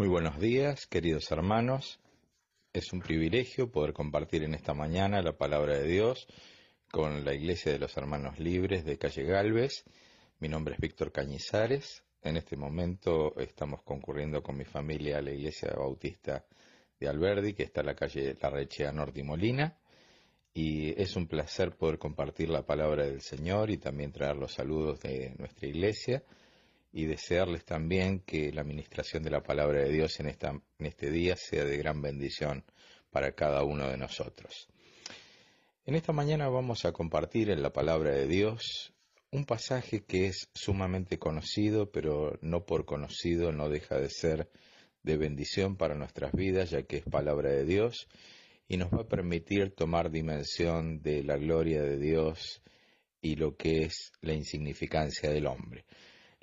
Muy buenos días, queridos hermanos. Es un privilegio poder compartir en esta mañana la palabra de Dios con la Iglesia de los Hermanos Libres de Calle Galvez. Mi nombre es Víctor Cañizares. En este momento estamos concurriendo con mi familia a la Iglesia Bautista de Alberdi, que está en la calle La Rechea Norte y Molina. Y es un placer poder compartir la palabra del Señor y también traer los saludos de nuestra iglesia y desearles también que la administración de la palabra de Dios en, esta, en este día sea de gran bendición para cada uno de nosotros. En esta mañana vamos a compartir en la palabra de Dios un pasaje que es sumamente conocido, pero no por conocido no deja de ser de bendición para nuestras vidas, ya que es palabra de Dios y nos va a permitir tomar dimensión de la gloria de Dios y lo que es la insignificancia del hombre.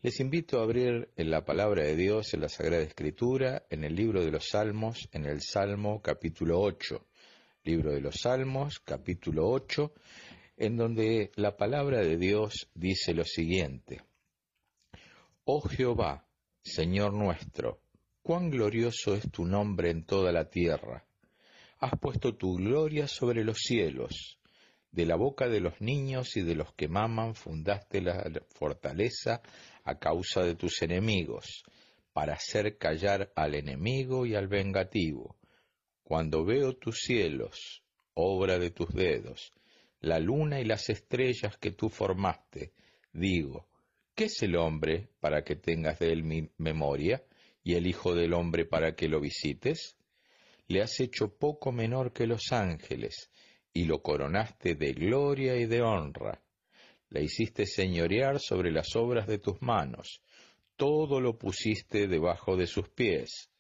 Les invito a abrir en la palabra de Dios en la Sagrada Escritura, en el libro de los Salmos, en el Salmo capítulo 8. Libro de los Salmos, capítulo 8, en donde la palabra de Dios dice lo siguiente. Oh Jehová, Señor nuestro, cuán glorioso es tu nombre en toda la tierra. Has puesto tu gloria sobre los cielos. De la boca de los niños y de los que maman fundaste la fortaleza a causa de tus enemigos, para hacer callar al enemigo y al vengativo. Cuando veo tus cielos, obra de tus dedos, la luna y las estrellas que tú formaste, digo, ¿qué es el hombre para que tengas de él mi memoria y el Hijo del hombre para que lo visites? Le has hecho poco menor que los ángeles, y lo coronaste de gloria y de honra la hiciste señorear sobre las obras de tus manos, todo lo pusiste debajo de sus pies,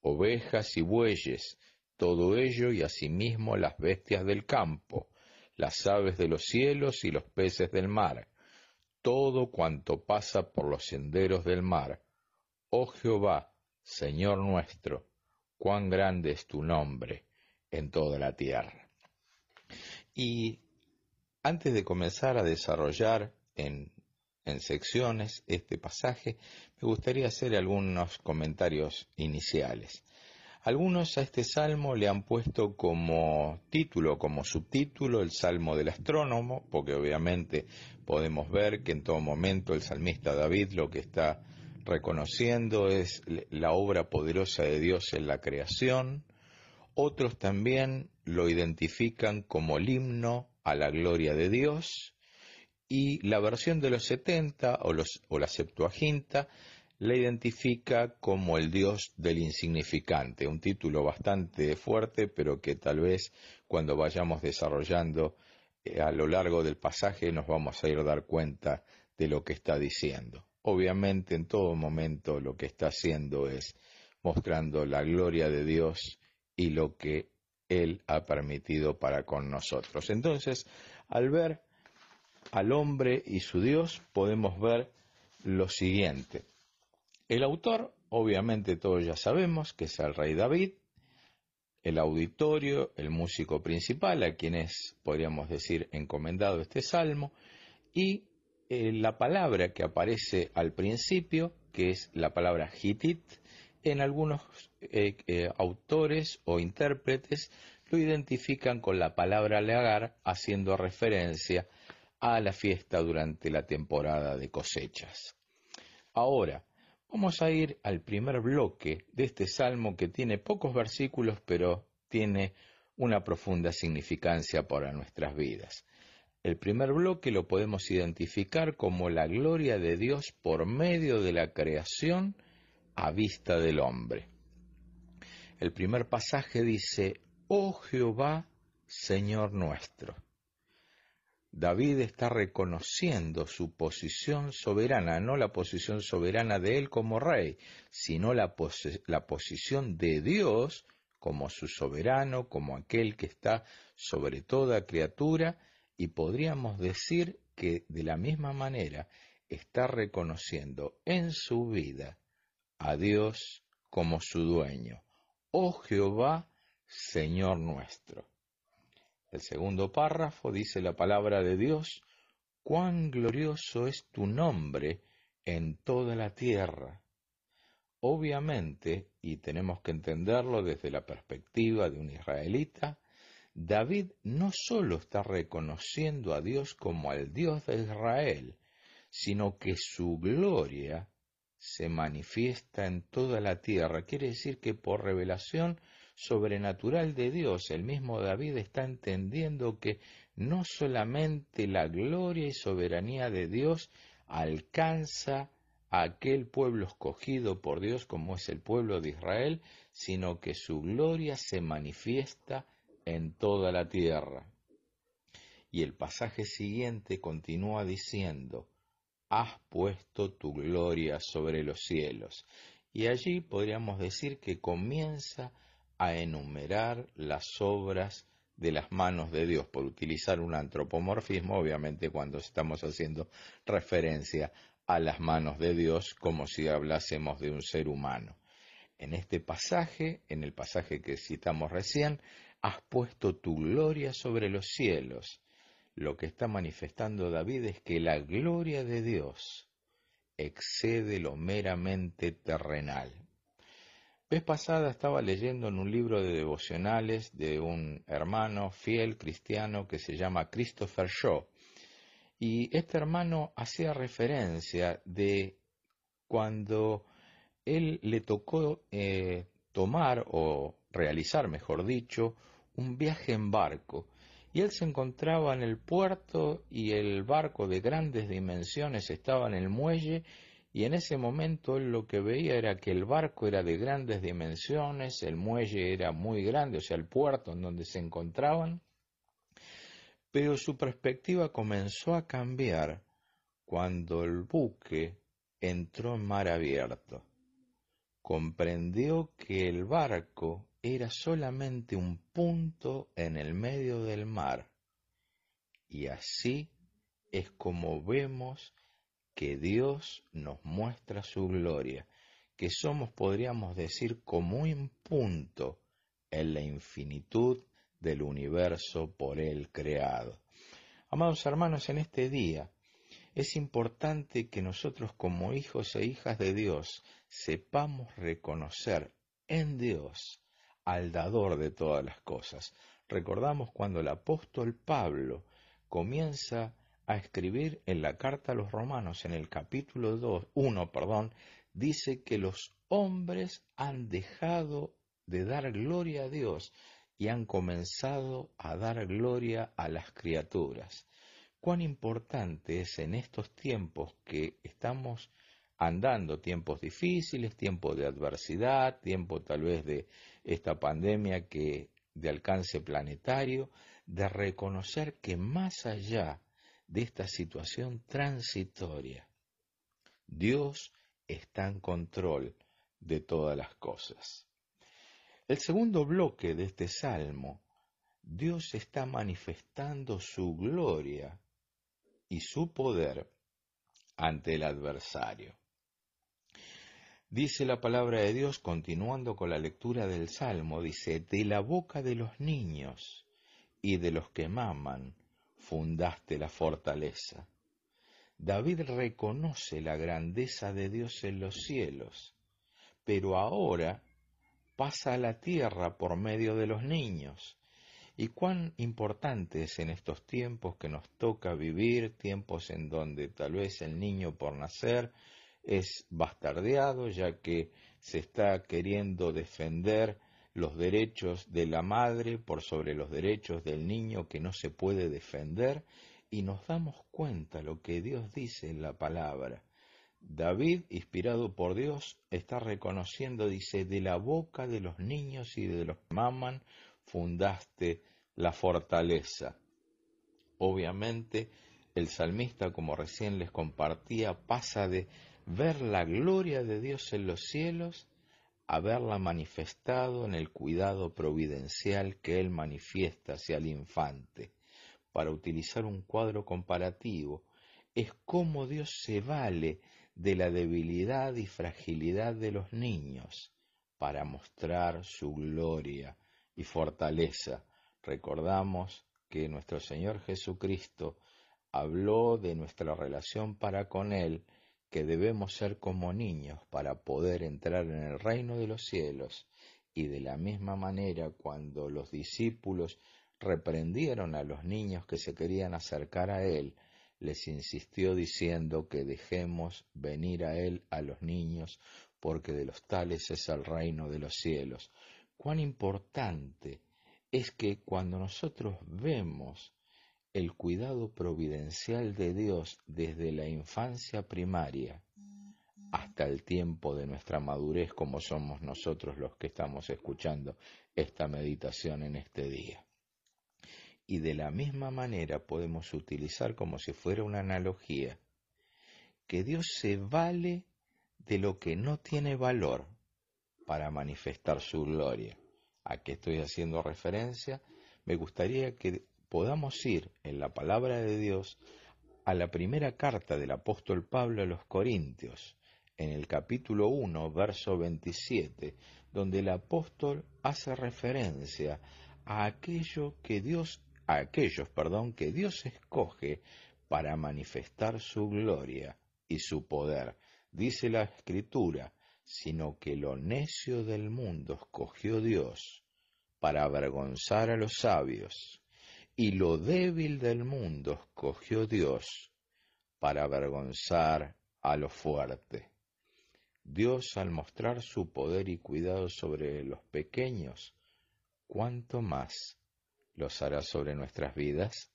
ovejas y bueyes, todo ello y asimismo las bestias del campo, las aves de los cielos y los peces del mar, todo cuanto pasa por los senderos del mar. Oh Jehová, Señor nuestro, cuán grande es tu nombre en toda la tierra. Y antes de comenzar a desarrollar en, secciones este pasaje, me gustaría hacer algunos comentarios iniciales. Algunos a este salmo le han puesto como título, como subtítulo, el Salmo del Astrónomo, porque obviamente podemos ver que en todo momento el salmista David lo que está reconociendo es la obra poderosa de Dios en la creación. Otros también lo identifican como el himno a la gloria de Dios y la versión de los 70 o, la Septuaginta la identifica como el Dios del insignificante, un título bastante fuerte, pero que tal vez cuando vayamos desarrollando eh, a lo largo del pasaje nos vamos a ir a dar cuenta de lo que está diciendo. Obviamente en todo momento lo que está haciendo es mostrando la gloria de Dios y lo que él ha permitido para con nosotros. Entonces, al ver al hombre y su Dios, podemos ver lo siguiente. El autor, obviamente todos ya sabemos que es el rey David, el auditorio, el músico principal, a quien es, podríamos decir, encomendado este salmo, y eh, la palabra que aparece al principio, que es la palabra hitit, en algunos eh, eh, autores o intérpretes lo identifican con la palabra legar, haciendo referencia a la fiesta durante la temporada de cosechas. Ahora, vamos a ir al primer bloque de este salmo que tiene pocos versículos, pero tiene una profunda significancia para nuestras vidas. El primer bloque lo podemos identificar como la gloria de Dios por medio de la creación a vista del hombre. El primer pasaje dice, Oh Jehová, Señor nuestro. David está reconociendo su posición soberana, no la posición soberana de él como rey, sino la, la, posición de Dios como su soberano, como aquel que está sobre toda criatura, y podríamos decir que de la misma manera está reconociendo en su vida a Dios como su dueño. Oh Jehová, Señor nuestro. El segundo párrafo dice la palabra de Dios, cuán glorioso es tu nombre en toda la tierra. Obviamente, y tenemos que entenderlo desde la perspectiva de un israelita, David no solo está reconociendo a Dios como al Dios de Israel, sino que su gloria se manifiesta en toda la tierra. Quiere decir que por revelación sobrenatural de Dios, el mismo David está entendiendo que no solamente la gloria y soberanía de Dios alcanza a aquel pueblo escogido por Dios como es el pueblo de Israel, sino que su gloria se manifiesta en toda la tierra. Y el pasaje siguiente continúa diciendo, has puesto tu gloria sobre los cielos. Y allí podríamos decir que comienza a enumerar las obras de las manos de Dios, por utilizar un antropomorfismo, obviamente cuando estamos haciendo referencia a las manos de Dios como si hablásemos de un ser humano. En este pasaje, en el pasaje que citamos recién, has puesto tu gloria sobre los cielos lo que está manifestando David es que la gloria de Dios excede lo meramente terrenal. Vez pasada estaba leyendo en un libro de devocionales de un hermano fiel cristiano que se llama Christopher Shaw. Y este hermano hacía referencia de cuando él le tocó eh, tomar o realizar, mejor dicho, un viaje en barco y él se encontraba en el puerto y el barco de grandes dimensiones estaba en el muelle y en ese momento él lo que veía era que el barco era de grandes dimensiones, el muelle era muy grande, o sea, el puerto en donde se encontraban, pero su perspectiva comenzó a cambiar cuando el buque entró en mar abierto. Comprendió que el barco era solamente un punto en el medio del mar. Y así es como vemos que Dios nos muestra su gloria, que somos, podríamos decir, como un punto en la infinitud del universo por Él creado. Amados hermanos, en este día es importante que nosotros como hijos e hijas de Dios sepamos reconocer en Dios al dador de todas las cosas. Recordamos cuando el apóstol Pablo comienza a escribir en la carta a los romanos, en el capítulo 2, 1, perdón, dice que los hombres han dejado de dar gloria a Dios y han comenzado a dar gloria a las criaturas. Cuán importante es en estos tiempos que estamos andando, tiempos difíciles, tiempos de adversidad, tiempo tal vez de esta pandemia que de alcance planetario, de reconocer que más allá de esta situación transitoria, Dios está en control de todas las cosas. El segundo bloque de este salmo, Dios está manifestando su gloria y su poder ante el adversario. Dice la palabra de Dios, continuando con la lectura del Salmo, dice, de la boca de los niños y de los que maman, fundaste la fortaleza. David reconoce la grandeza de Dios en los cielos, pero ahora pasa a la tierra por medio de los niños. Y cuán importante es en estos tiempos que nos toca vivir, tiempos en donde tal vez el niño por nacer es bastardeado, ya que se está queriendo defender los derechos de la madre por sobre los derechos del niño que no se puede defender, y nos damos cuenta lo que Dios dice en la palabra. David, inspirado por Dios, está reconociendo, dice, de la boca de los niños y de los que maman, fundaste la fortaleza. Obviamente, el salmista, como recién les compartía, pasa de ver la gloria de Dios en los cielos, haberla manifestado en el cuidado providencial que Él manifiesta hacia el infante. Para utilizar un cuadro comparativo, es cómo Dios se vale de la debilidad y fragilidad de los niños para mostrar su gloria y fortaleza. Recordamos que nuestro Señor Jesucristo habló de nuestra relación para con Él que debemos ser como niños para poder entrar en el reino de los cielos, y de la misma manera cuando los discípulos reprendieron a los niños que se querían acercar a Él, les insistió diciendo que dejemos venir a Él a los niños, porque de los tales es el reino de los cielos. Cuán importante es que cuando nosotros vemos el cuidado providencial de Dios desde la infancia primaria hasta el tiempo de nuestra madurez como somos nosotros los que estamos escuchando esta meditación en este día. Y de la misma manera podemos utilizar como si fuera una analogía que Dios se vale de lo que no tiene valor para manifestar su gloria. ¿A qué estoy haciendo referencia? Me gustaría que podamos ir en la palabra de Dios a la primera carta del apóstol Pablo a los Corintios, en el capítulo 1, verso 27, donde el apóstol hace referencia a aquello que Dios a aquellos, perdón, que Dios escoge para manifestar su gloria y su poder. Dice la escritura, sino que lo necio del mundo escogió Dios para avergonzar a los sabios, y lo débil del mundo escogió Dios para avergonzar a lo fuerte. Dios al mostrar su poder y cuidado sobre los pequeños, cuánto más los hará sobre nuestras vidas.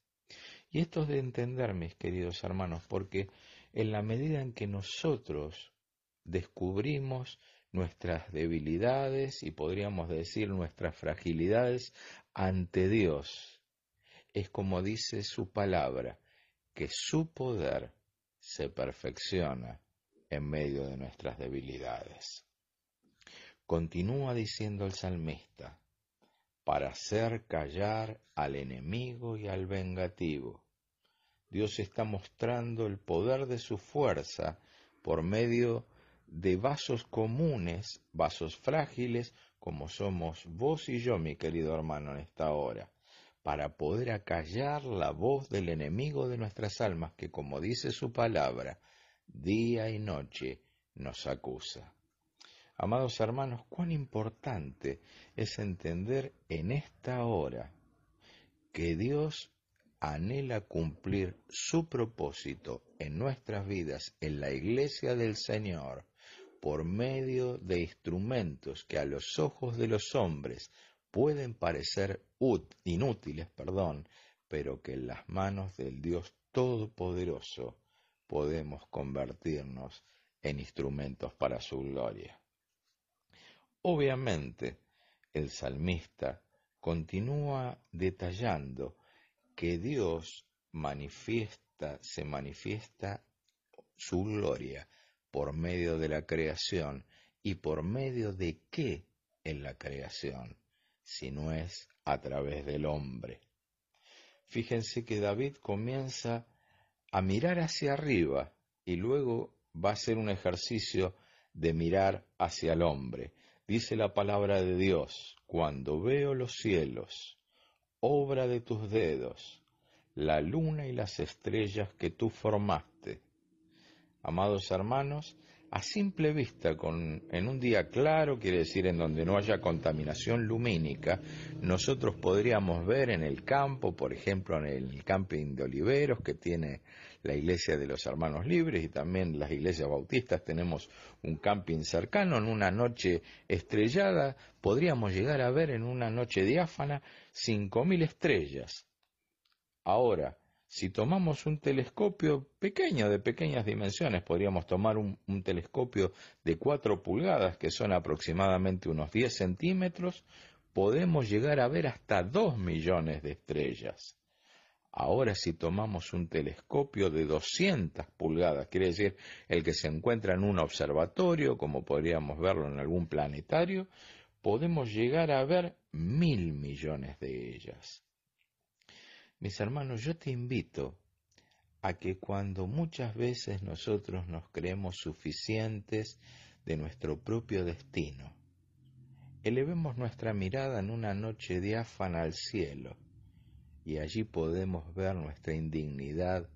Y esto es de entender, mis queridos hermanos, porque en la medida en que nosotros descubrimos nuestras debilidades y podríamos decir nuestras fragilidades ante Dios, es como dice su palabra, que su poder se perfecciona en medio de nuestras debilidades. Continúa diciendo el salmista, para hacer callar al enemigo y al vengativo. Dios está mostrando el poder de su fuerza por medio de vasos comunes, vasos frágiles, como somos vos y yo, mi querido hermano, en esta hora, para poder acallar la voz del enemigo de nuestras almas, que como dice su palabra, día y noche nos acusa. Amados hermanos, cuán importante es entender en esta hora que Dios anhela cumplir su propósito en nuestras vidas, en la iglesia del Señor, por medio de instrumentos que a los ojos de los hombres pueden parecer inútiles, perdón, pero que en las manos del Dios Todopoderoso podemos convertirnos en instrumentos para su gloria. Obviamente, el salmista continúa detallando que Dios manifiesta, se manifiesta su gloria por medio de la creación y por medio de qué en la creación, si no es a través del hombre. Fíjense que David comienza a mirar hacia arriba y luego va a hacer un ejercicio de mirar hacia el hombre. Dice la palabra de Dios, cuando veo los cielos, obra de tus dedos, la luna y las estrellas que tú formaste. Amados hermanos, a simple vista, con, en un día claro, quiere decir en donde no haya contaminación lumínica, nosotros podríamos ver en el campo, por ejemplo en el camping de Oliveros, que tiene la iglesia de los hermanos libres y también las iglesias bautistas, tenemos un camping cercano, en una noche estrellada, podríamos llegar a ver en una noche diáfana cinco mil estrellas. Ahora, si tomamos un telescopio pequeño, de pequeñas dimensiones, podríamos tomar un, telescopio de 4 pulgadas, que son aproximadamente unos 10 centímetros, podemos llegar a ver hasta 2 millones de estrellas. Ahora si tomamos un telescopio de 200 pulgadas, quiere decir el que se encuentra en un observatorio, como podríamos verlo en algún planetario, podemos llegar a ver mil millones de ellas. Mis hermanos, yo te invito a que cuando muchas veces nosotros nos creemos suficientes de nuestro propio destino, elevemos nuestra mirada en una noche diáfana al cielo y allí podemos ver nuestra indignidad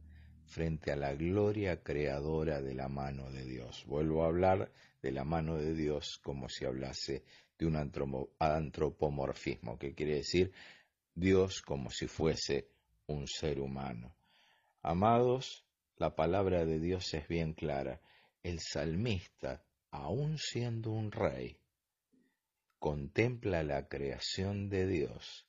frente a la gloria creadora de la mano de Dios. Vuelvo a hablar de la mano de Dios como si hablase de un antropomorfismo, que quiere decir Dios como si fuese un ser humano. Amados, la palabra de Dios es bien clara. El salmista, aun siendo un rey, contempla la creación de Dios,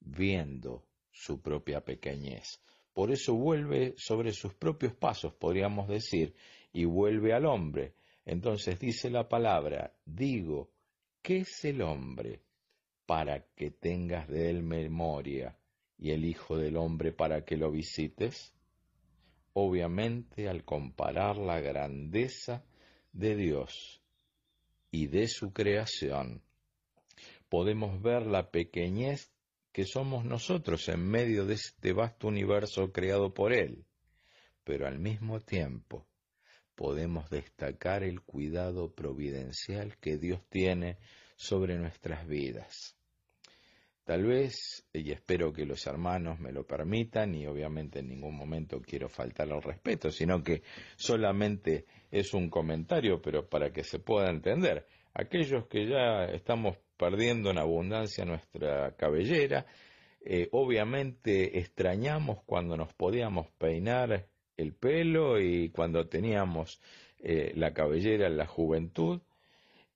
viendo su propia pequeñez. Por eso vuelve sobre sus propios pasos, podríamos decir, y vuelve al hombre. Entonces dice la palabra, digo, ¿qué es el hombre para que tengas de él memoria y el Hijo del Hombre para que lo visites? Obviamente al comparar la grandeza de Dios y de su creación, podemos ver la pequeñez que somos nosotros en medio de este vasto universo creado por Él, pero al mismo tiempo podemos destacar el cuidado providencial que Dios tiene sobre nuestras vidas. Tal vez, y espero que los hermanos me lo permitan, y obviamente en ningún momento quiero faltar al respeto, sino que solamente es un comentario, pero para que se pueda entender. Aquellos que ya estamos perdiendo en abundancia nuestra cabellera. Eh, obviamente extrañamos cuando nos podíamos peinar el pelo y cuando teníamos eh, la cabellera en la juventud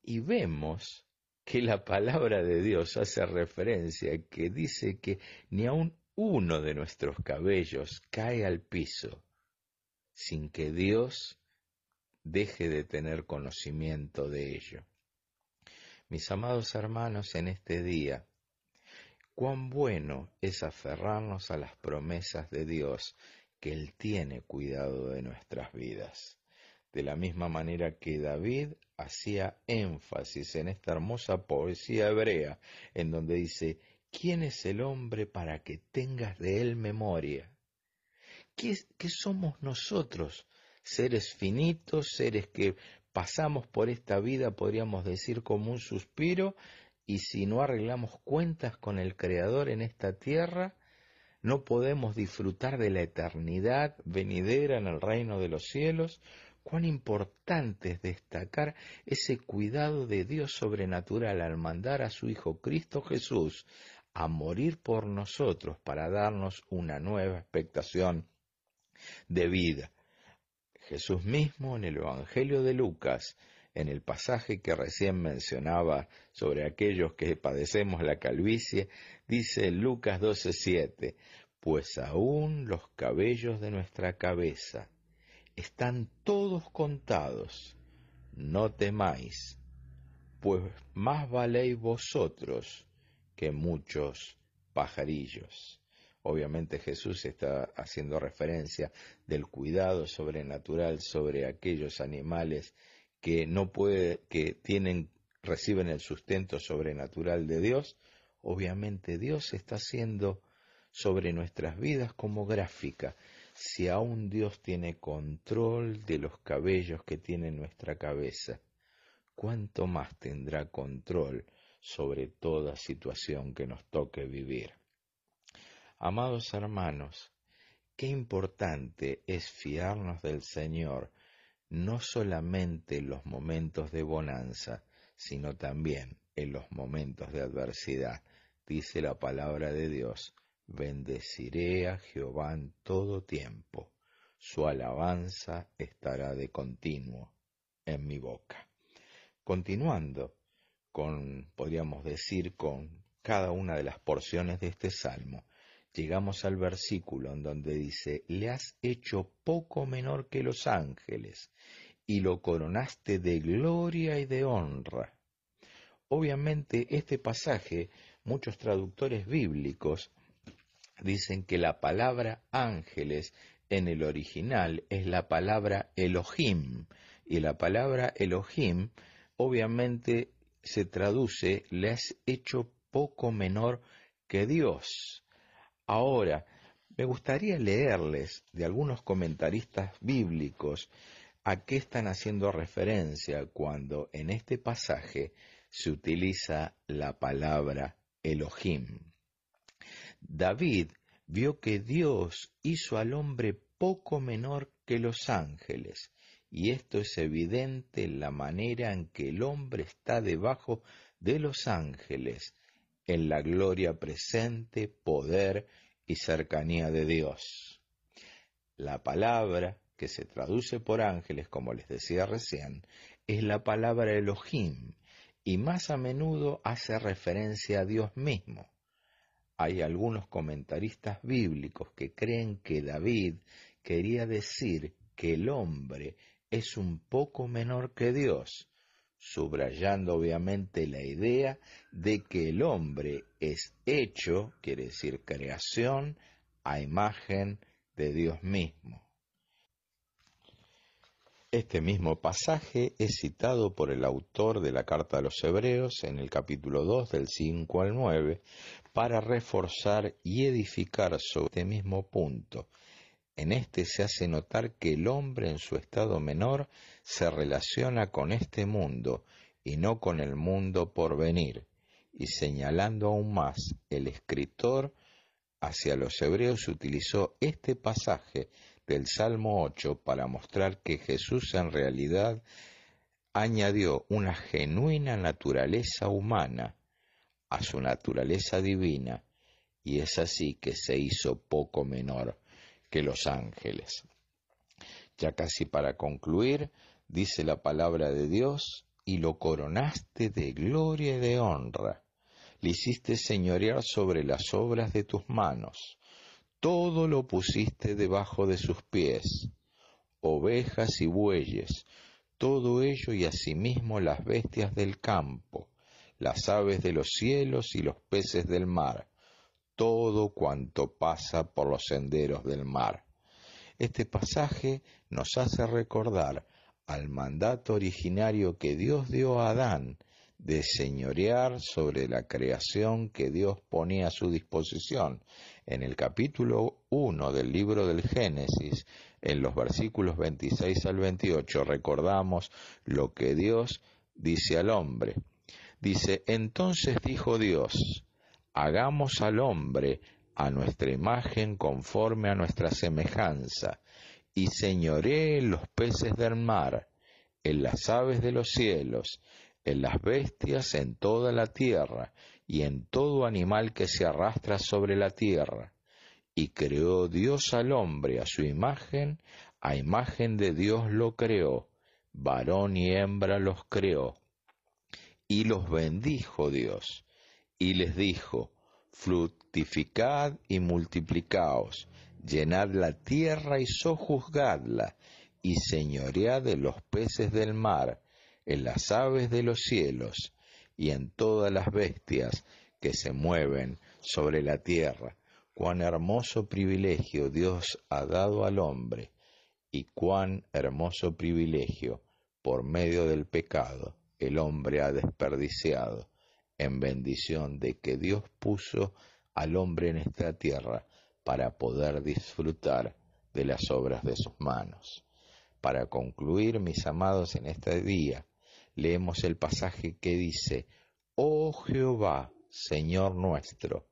y vemos que la palabra de Dios hace referencia que dice que ni aun uno de nuestros cabellos cae al piso sin que Dios deje de tener conocimiento de ello. Mis amados hermanos, en este día, cuán bueno es aferrarnos a las promesas de Dios, que Él tiene cuidado de nuestras vidas. De la misma manera que David hacía énfasis en esta hermosa poesía hebrea, en donde dice, ¿quién es el hombre para que tengas de él memoria? ¿Qué, qué somos nosotros? Seres finitos, seres que pasamos por esta vida, podríamos decir, como un suspiro, y si no arreglamos cuentas con el Creador en esta tierra, no podemos disfrutar de la eternidad venidera en el reino de los cielos. Cuán importante es destacar ese cuidado de Dios sobrenatural al mandar a su Hijo Cristo Jesús a morir por nosotros para darnos una nueva expectación de vida. Jesús mismo en el Evangelio de Lucas, en el pasaje que recién mencionaba sobre aquellos que padecemos la calvicie, dice Lucas 12:7, pues aún los cabellos de nuestra cabeza están todos contados, no temáis, pues más valéis vosotros que muchos pajarillos. Obviamente Jesús está haciendo referencia del cuidado sobrenatural sobre aquellos animales que no puede, que tienen, reciben el sustento sobrenatural de Dios. Obviamente Dios está haciendo sobre nuestras vidas como gráfica. Si aún Dios tiene control de los cabellos que tiene nuestra cabeza, ¿cuánto más tendrá control sobre toda situación que nos toque vivir? Amados hermanos, qué importante es fiarnos del Señor, no solamente en los momentos de bonanza, sino también en los momentos de adversidad. Dice la palabra de Dios, bendeciré a Jehová en todo tiempo, su alabanza estará de continuo en mi boca. Continuando con, podríamos decir, con cada una de las porciones de este salmo, llegamos al versículo en donde dice, le has hecho poco menor que los ángeles y lo coronaste de gloria y de honra. Obviamente este pasaje, muchos traductores bíblicos dicen que la palabra ángeles en el original es la palabra Elohim y la palabra Elohim obviamente se traduce le has hecho poco menor que Dios. Ahora, me gustaría leerles de algunos comentaristas bíblicos a qué están haciendo referencia cuando en este pasaje se utiliza la palabra Elohim. David vio que Dios hizo al hombre poco menor que los ángeles, y esto es evidente en la manera en que el hombre está debajo de los ángeles, en la gloria presente, poder y cercanía de Dios. La palabra que se traduce por ángeles, como les decía recién, es la palabra Elohim, y más a menudo hace referencia a Dios mismo. Hay algunos comentaristas bíblicos que creen que David quería decir que el hombre es un poco menor que Dios, subrayando obviamente la idea de que el hombre es hecho, quiere decir creación, a imagen de Dios mismo. Este mismo pasaje es citado por el autor de la carta a los Hebreos en el capítulo 2 del 5 al 9 para reforzar y edificar sobre este mismo punto. En este se hace notar que el hombre en su estado menor se relaciona con este mundo y no con el mundo por venir, y señalando aún más, el escritor hacia los hebreos utilizó este pasaje del Salmo 8 para mostrar que Jesús en realidad añadió una genuina naturaleza humana a su naturaleza divina y es así que se hizo poco menor que los ángeles. Ya casi para concluir, dice la palabra de Dios, y lo coronaste de gloria y de honra, le hiciste señorear sobre las obras de tus manos, todo lo pusiste debajo de sus pies, ovejas y bueyes, todo ello y asimismo las bestias del campo, las aves de los cielos y los peces del mar, todo cuanto pasa por los senderos del mar. Este pasaje nos hace recordar al mandato originario que Dios dio a Adán de señorear sobre la creación que Dios ponía a su disposición. En el capítulo 1 del libro del Génesis, en los versículos 26 al 28, recordamos lo que Dios dice al hombre. Dice, entonces dijo Dios, hagamos al hombre a nuestra imagen conforme a nuestra semejanza, y señoree en los peces del mar, en las aves de los cielos, en las bestias, en toda la tierra, y en todo animal que se arrastra sobre la tierra. Y creó Dios al hombre a su imagen, a imagen de Dios lo creó, varón y hembra los creó. Y los bendijo Dios, y les dijo, fructificad y multiplicaos, llenad la tierra y sojuzgadla, y señoread de los peces del mar, en las aves de los cielos y en todas las bestias que se mueven sobre la tierra. Cuán hermoso privilegio Dios ha dado al hombre y cuán hermoso privilegio por medio del pecado el hombre ha desperdiciado en bendición de que Dios puso al hombre en esta tierra para poder disfrutar de las obras de sus manos. Para concluir, mis amados, en este día, leemos el pasaje que dice, Oh Jehová, Señor nuestro,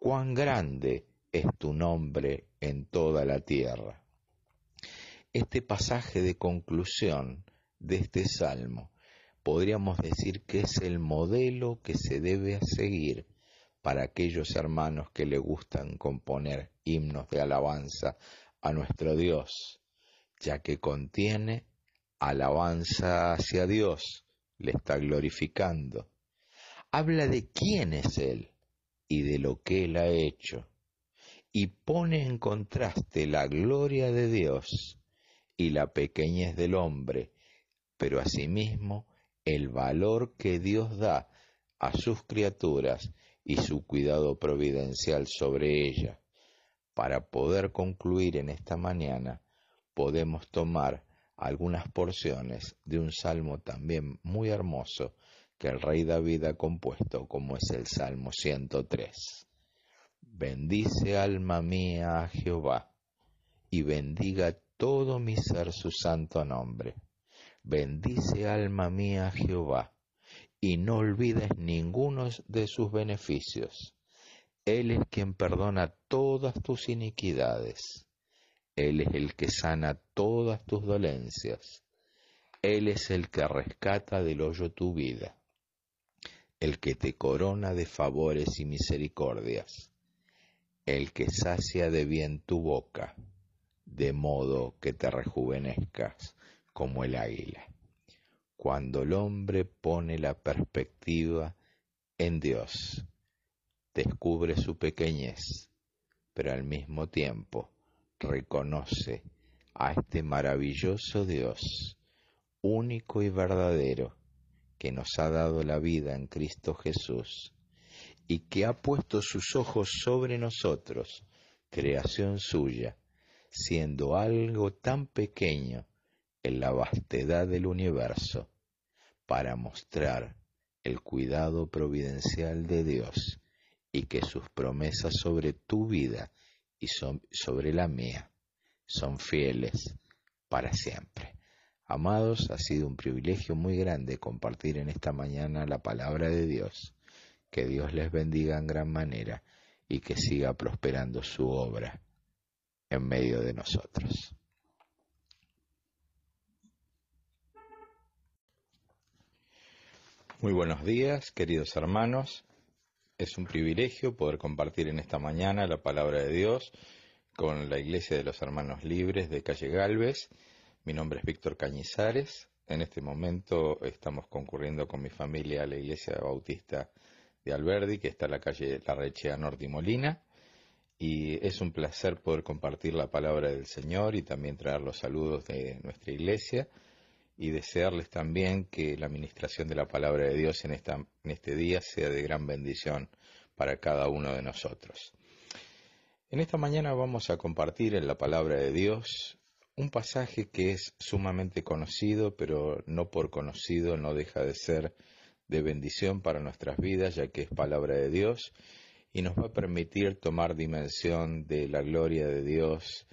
cuán grande es tu nombre en toda la tierra. Este pasaje de conclusión de este salmo podríamos decir que es el modelo que se debe seguir para aquellos hermanos que le gustan componer himnos de alabanza a nuestro Dios, ya que contiene alabanza hacia Dios, le está glorificando. Habla de quién es Él y de lo que Él ha hecho, y pone en contraste la gloria de Dios y la pequeñez del hombre, pero asimismo el valor que Dios da a sus criaturas y su cuidado providencial sobre ellas. Para poder concluir en esta mañana, podemos tomar algunas porciones de un salmo también muy hermoso que el rey David ha compuesto, como es el Salmo 103. Bendice alma mía a Jehová, y bendiga todo mi ser su santo nombre. Bendice alma mía a Jehová, y no olvides ninguno de sus beneficios. Él es quien perdona todas tus iniquidades Él es el que sana todas tus dolencias. Él es el que rescata del hoyo tu vida, el que te corona de favores y misericordias, el que sacia de bien tu boca, de modo que te rejuvenezcas como el águila. Cuando el hombre pone la perspectiva en Dios, descubre su pequeñez, pero al mismo tiempo reconoce a este maravilloso Dios, único y verdadero, que nos ha dado la vida en Cristo Jesús y que ha puesto sus ojos sobre nosotros, creación suya, siendo algo tan pequeño en la vastedad del universo, para mostrar el cuidado providencial de Dios y que sus promesas sobre tu vida y sobre la mía son fieles para siempre. Amados, ha sido un privilegio muy grande compartir en esta mañana la palabra de Dios. Que Dios les bendiga en gran manera y que siga prosperando su obra en medio de nosotros. Muy buenos días, queridos hermanos. Es un privilegio poder compartir en esta mañana la palabra de Dios con la Iglesia de los Hermanos Libres de Calle Galvez. Mi nombre es Víctor Cañizares. En este momento estamos concurriendo con mi familia a la Iglesia Bautista de Alberdi, que está en la calle La Rechea Norte y Molina. Y es un placer poder compartir la palabra del Señor y también traer los saludos de nuestra iglesia y desearles también que la administración de la palabra de Dios en, esta, en este día sea de gran bendición para cada uno de nosotros. En esta mañana vamos a compartir en la palabra de Dios un pasaje que es sumamente conocido, pero no por conocido no deja de ser de bendición para nuestras vidas, ya que es palabra de Dios y nos va a permitir tomar dimensión de la gloria de Dios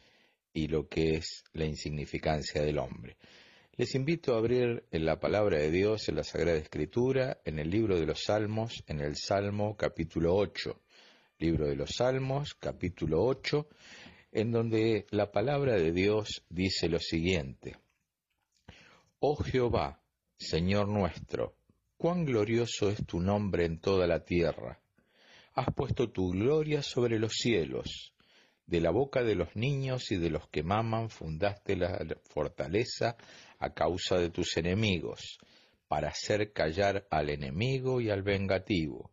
y lo que es la insignificancia del hombre. Les invito a abrir en la palabra de Dios en la Sagrada Escritura, en el libro de los Salmos, en el Salmo capítulo 8. Libro de los Salmos, capítulo 8, en donde la palabra de Dios dice lo siguiente. Oh Jehová, Señor nuestro, cuán glorioso es tu nombre en toda la tierra. Has puesto tu gloria sobre los cielos. De la boca de los niños y de los que maman fundaste la fortaleza a causa de tus enemigos, para hacer callar al enemigo y al vengativo.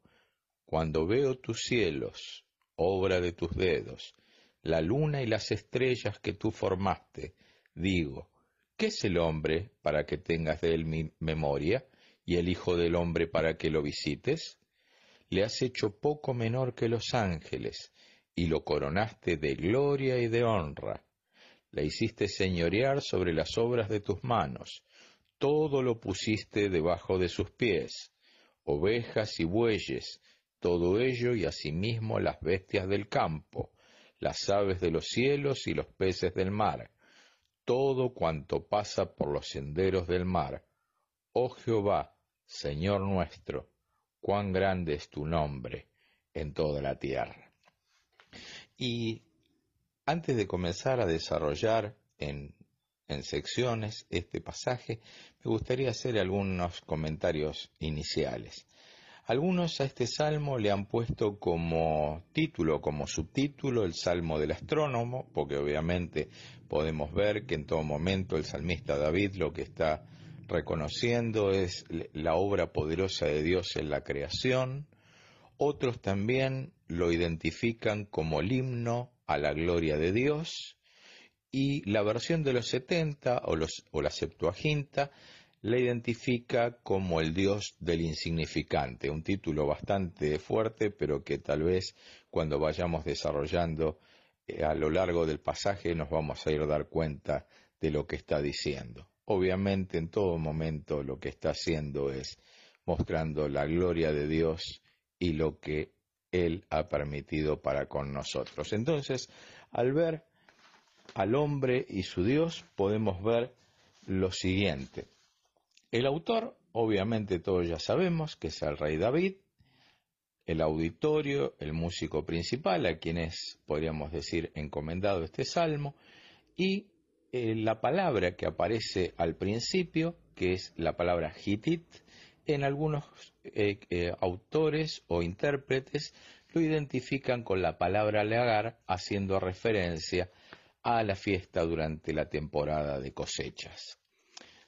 Cuando veo tus cielos, obra de tus dedos, la luna y las estrellas que tú formaste, digo, ¿qué es el hombre para que tengas de él memoria y el Hijo del hombre para que lo visites? Le has hecho poco menor que los ángeles, y lo coronaste de gloria y de honra la hiciste señorear sobre las obras de tus manos, todo lo pusiste debajo de sus pies, ovejas y bueyes, todo ello y asimismo las bestias del campo, las aves de los cielos y los peces del mar, todo cuanto pasa por los senderos del mar. Oh Jehová, Señor nuestro, cuán grande es tu nombre en toda la tierra. Y antes de comenzar a desarrollar en, secciones este pasaje, me gustaría hacer algunos comentarios iniciales. Algunos a este salmo le han puesto como título, como subtítulo, el Salmo del Astrónomo, porque obviamente podemos ver que en todo momento el salmista David lo que está reconociendo es la obra poderosa de Dios en la creación. Otros también lo identifican como el himno a la gloria de Dios y la versión de los 70 o, la Septuaginta la identifica como el Dios del insignificante, un título bastante fuerte, pero que tal vez cuando vayamos desarrollando eh, a lo largo del pasaje nos vamos a ir a dar cuenta de lo que está diciendo. Obviamente en todo momento lo que está haciendo es mostrando la gloria de Dios y lo que él ha permitido para con nosotros. Entonces, al ver al hombre y su Dios, podemos ver lo siguiente. El autor, obviamente todos ya sabemos que es el rey David, el auditorio, el músico principal, a quien es, podríamos decir, encomendado este salmo, y eh, la palabra que aparece al principio, que es la palabra hitit, en algunos eh, eh, autores o intérpretes lo identifican con la palabra legar, haciendo referencia a la fiesta durante la temporada de cosechas.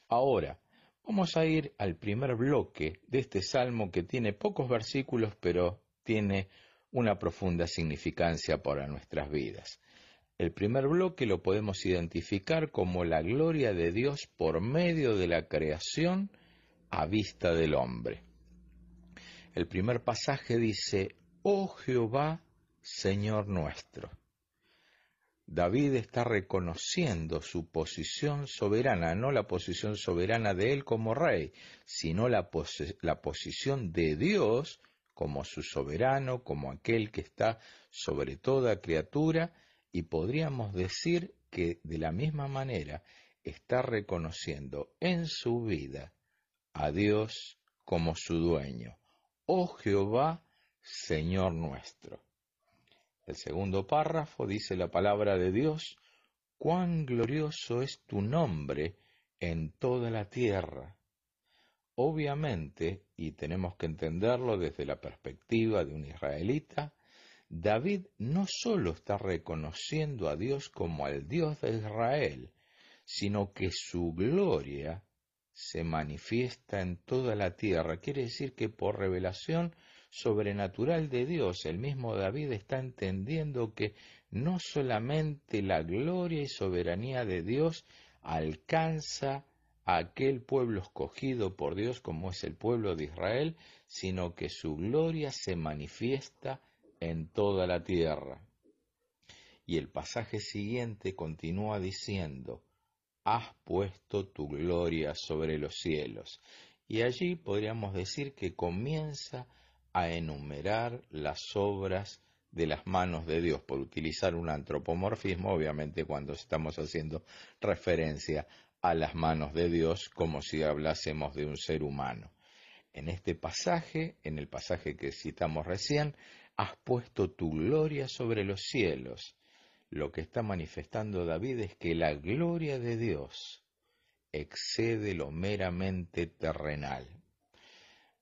Ahora, vamos a ir al primer bloque de este salmo que tiene pocos versículos, pero tiene una profunda significancia para nuestras vidas. El primer bloque lo podemos identificar como la gloria de Dios por medio de la creación a vista del hombre. El primer pasaje dice, Oh Jehová, Señor nuestro. David está reconociendo su posición soberana, no la posición soberana de él como rey, sino la, la posición de Dios como su soberano, como aquel que está sobre toda criatura y podríamos decir que de la misma manera está reconociendo en su vida a Dios como su dueño. Oh Jehová, Señor nuestro. El segundo párrafo dice la palabra de Dios, cuán glorioso es tu nombre en toda la tierra. Obviamente, y tenemos que entenderlo desde la perspectiva de un israelita, David no solo está reconociendo a Dios como al Dios de Israel, sino que su gloria se manifiesta en toda la tierra. Quiere decir que por revelación sobrenatural de Dios, el mismo David está entendiendo que no solamente la gloria y soberanía de Dios alcanza a aquel pueblo escogido por Dios como es el pueblo de Israel, sino que su gloria se manifiesta en toda la tierra. Y el pasaje siguiente continúa diciendo, has puesto tu gloria sobre los cielos. Y allí podríamos decir que comienza a enumerar las obras de las manos de Dios, por utilizar un antropomorfismo, obviamente cuando estamos haciendo referencia a las manos de Dios como si hablásemos de un ser humano. En este pasaje, en el pasaje que citamos recién, has puesto tu gloria sobre los cielos. Lo que está manifestando David es que la gloria de Dios excede lo meramente terrenal.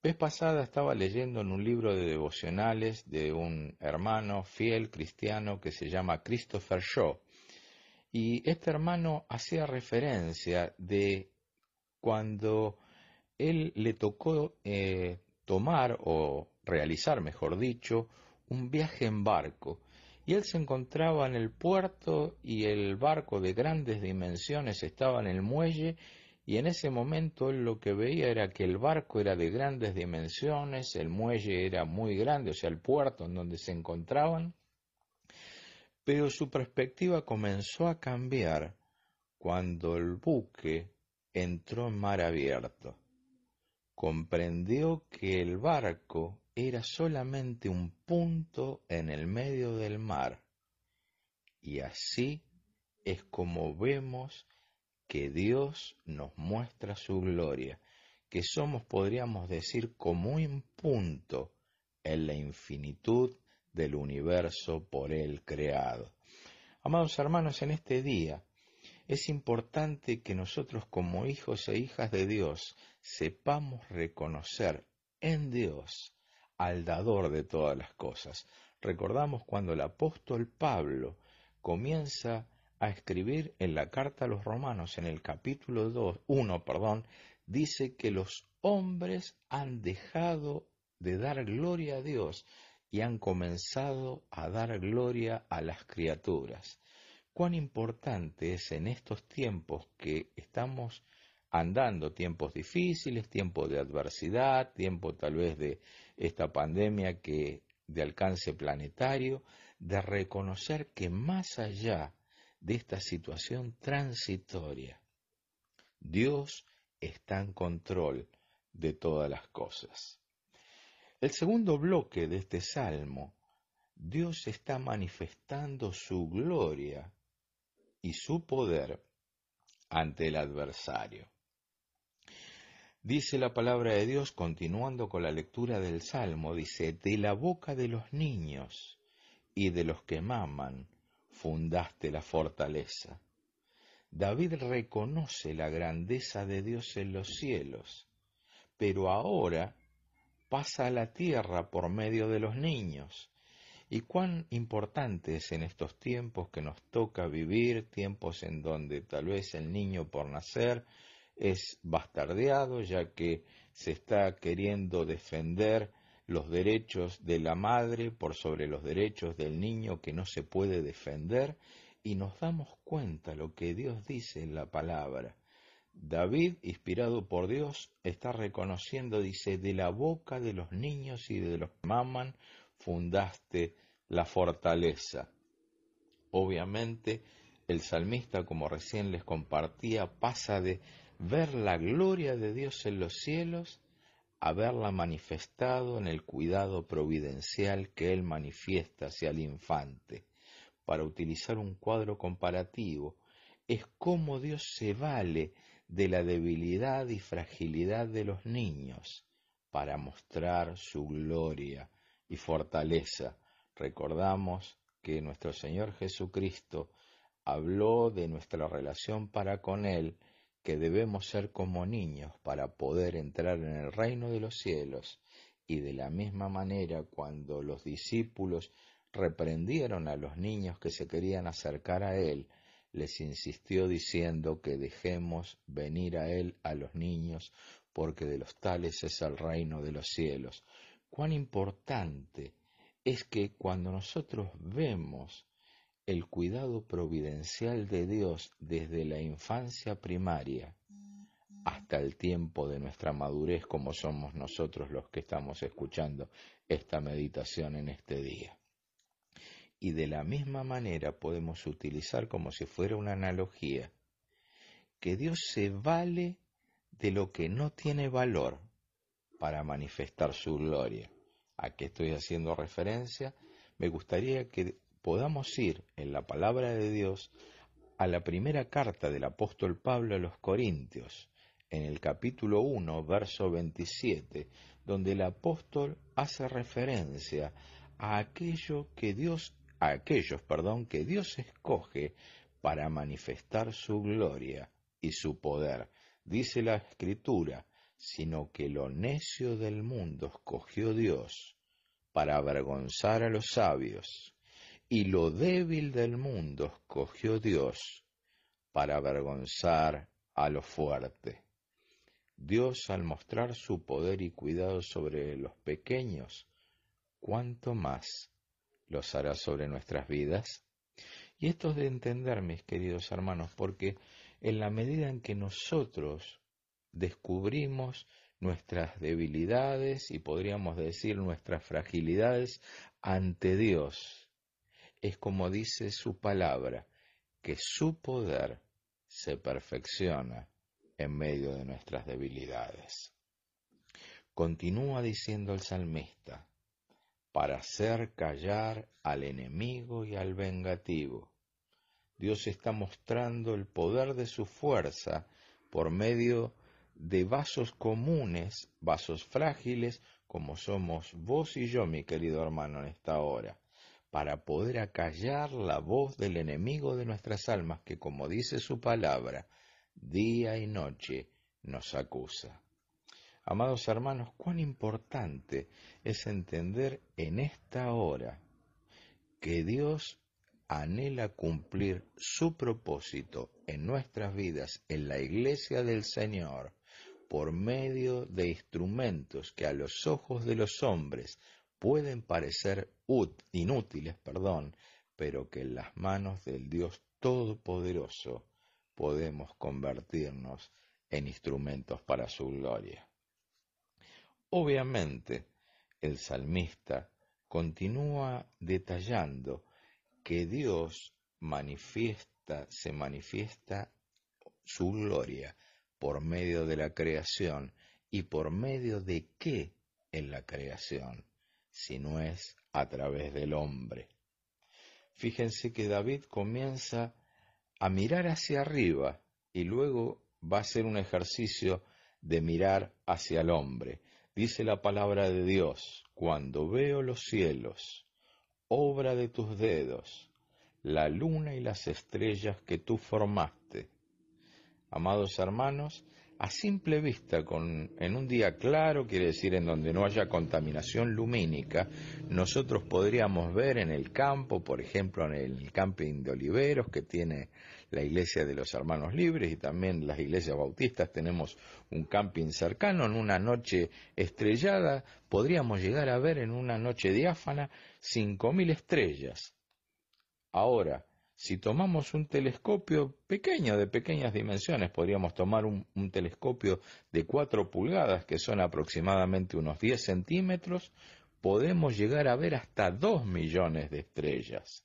Vez pasada estaba leyendo en un libro de devocionales de un hermano fiel cristiano que se llama Christopher Shaw. Y este hermano hacía referencia de cuando él le tocó eh, tomar o realizar, mejor dicho, un viaje en barco, y él se encontraba en el puerto y el barco de grandes dimensiones estaba en el muelle y en ese momento él lo que veía era que el barco era de grandes dimensiones, el muelle era muy grande, o sea, el puerto en donde se encontraban, pero su perspectiva comenzó a cambiar cuando el buque entró en mar abierto. Comprendió que el barco era solamente un punto en el medio del mar. Y así es como vemos que Dios nos muestra su gloria, que somos, podríamos decir, como un punto en la infinitud del universo por Él creado. Amados hermanos, en este día es importante que nosotros como hijos e hijas de Dios sepamos reconocer en Dios al dador de todas las cosas. Recordamos cuando el apóstol Pablo comienza a escribir en la carta a los romanos, en el capítulo 2, 1, perdón, dice que los hombres han dejado de dar gloria a Dios y han comenzado a dar gloria a las criaturas. Cuán importante es en estos tiempos que estamos andando, tiempos difíciles, tiempos de adversidad, tiempo tal vez de esta pandemia que de alcance planetario, de reconocer que más allá de esta situación transitoria, Dios está en control de todas las cosas. El segundo bloque de este salmo, Dios está manifestando su gloria y su poder ante el adversario. Dice la palabra de Dios, continuando con la lectura del Salmo, dice, de la boca de los niños y de los que maman fundaste la fortaleza. David reconoce la grandeza de Dios en los cielos, pero ahora pasa a la tierra por medio de los niños. Y cuán importante es en estos tiempos que nos toca vivir, tiempos en donde tal vez el niño por nacer es bastardeado, ya que se está queriendo defender los derechos de la madre por sobre los derechos del niño que no se puede defender, y nos damos cuenta lo que Dios dice en la palabra. David, inspirado por Dios, está reconociendo, dice, de la boca de los niños y de los que maman fundaste la fortaleza. Obviamente, el salmista, como recién les compartía, pasa de ver la gloria de Dios en los cielos a verla manifestado en el cuidado providencial que él manifiesta hacia el infante. Para utilizar un cuadro comparativo, es cómo Dios se vale de la debilidad y fragilidad de los niños para mostrar su gloria y fortaleza. Recordamos que nuestro Señor Jesucristo habló de nuestra relación para con Él, que debemos ser como niños para poder entrar en el reino de los cielos, y de la misma manera cuando los discípulos reprendieron a los niños que se querían acercar a Él, les insistió diciendo que dejemos venir a Él a los niños, porque de los tales es el reino de los cielos. Cuán importante es que cuando nosotros vemos el cuidado providencial de Dios desde la infancia primaria hasta el tiempo de nuestra madurez como somos nosotros los que estamos escuchando esta meditación en este día. Y de la misma manera podemos utilizar como si fuera una analogía que Dios se vale de lo que no tiene valor para manifestar su gloria. ¿A qué estoy haciendo referencia? Me gustaría que podamos ir en la palabra de Dios a la primera carta del apóstol Pablo a los Corintios, en el capítulo 1, verso 27, donde el apóstol hace referencia a aquello que Dios a aquellos, perdón, que Dios escoge para manifestar su gloria y su poder. Dice la escritura, sino que lo necio del mundo escogió Dios para avergonzar a los sabios y lo débil del mundo escogió Dios para avergonzar a lo fuerte. Dios al mostrar su poder y cuidado sobre los pequeños, ¿cuánto más los hará sobre nuestras vidas? Y esto es de entender, mis queridos hermanos, porque en la medida en que nosotros descubrimos nuestras debilidades y podríamos decir nuestras fragilidades ante Dios, es como dice su palabra, que su poder se perfecciona en medio de nuestras debilidades. Continúa diciendo el salmista, para hacer callar al enemigo y al vengativo. Dios está mostrando el poder de su fuerza por medio de vasos comunes, vasos frágiles, como somos vos y yo, mi querido hermano, en esta hora para poder acallar la voz del enemigo de nuestras almas que, como dice su palabra, día y noche nos acusa. Amados hermanos, cuán importante es entender en esta hora que Dios anhela cumplir su propósito en nuestras vidas, en la iglesia del Señor, por medio de instrumentos que a los ojos de los hombres pueden parecer inútiles, perdón, pero que en las manos del Dios Todopoderoso podemos convertirnos en instrumentos para su gloria. Obviamente, el salmista continúa detallando que Dios manifiesta, se manifiesta su gloria por medio de la creación y por medio de qué en la creación si no es a través del hombre. Fíjense que David comienza a mirar hacia arriba y luego va a hacer un ejercicio de mirar hacia el hombre. Dice la palabra de Dios, cuando veo los cielos, obra de tus dedos, la luna y las estrellas que tú formaste, Amados hermanos, a simple vista, con, en un día claro, quiere decir en donde no haya contaminación lumínica, nosotros podríamos ver en el campo, por ejemplo en el camping de Oliveros que tiene la iglesia de los hermanos libres y también las iglesias bautistas tenemos un camping cercano, en una noche estrellada podríamos llegar a ver en una noche diáfana cinco mil estrellas. Ahora, si tomamos un telescopio pequeño, de pequeñas dimensiones, podríamos tomar un, telescopio de 4 pulgadas, que son aproximadamente unos 10 centímetros, podemos llegar a ver hasta 2 millones de estrellas.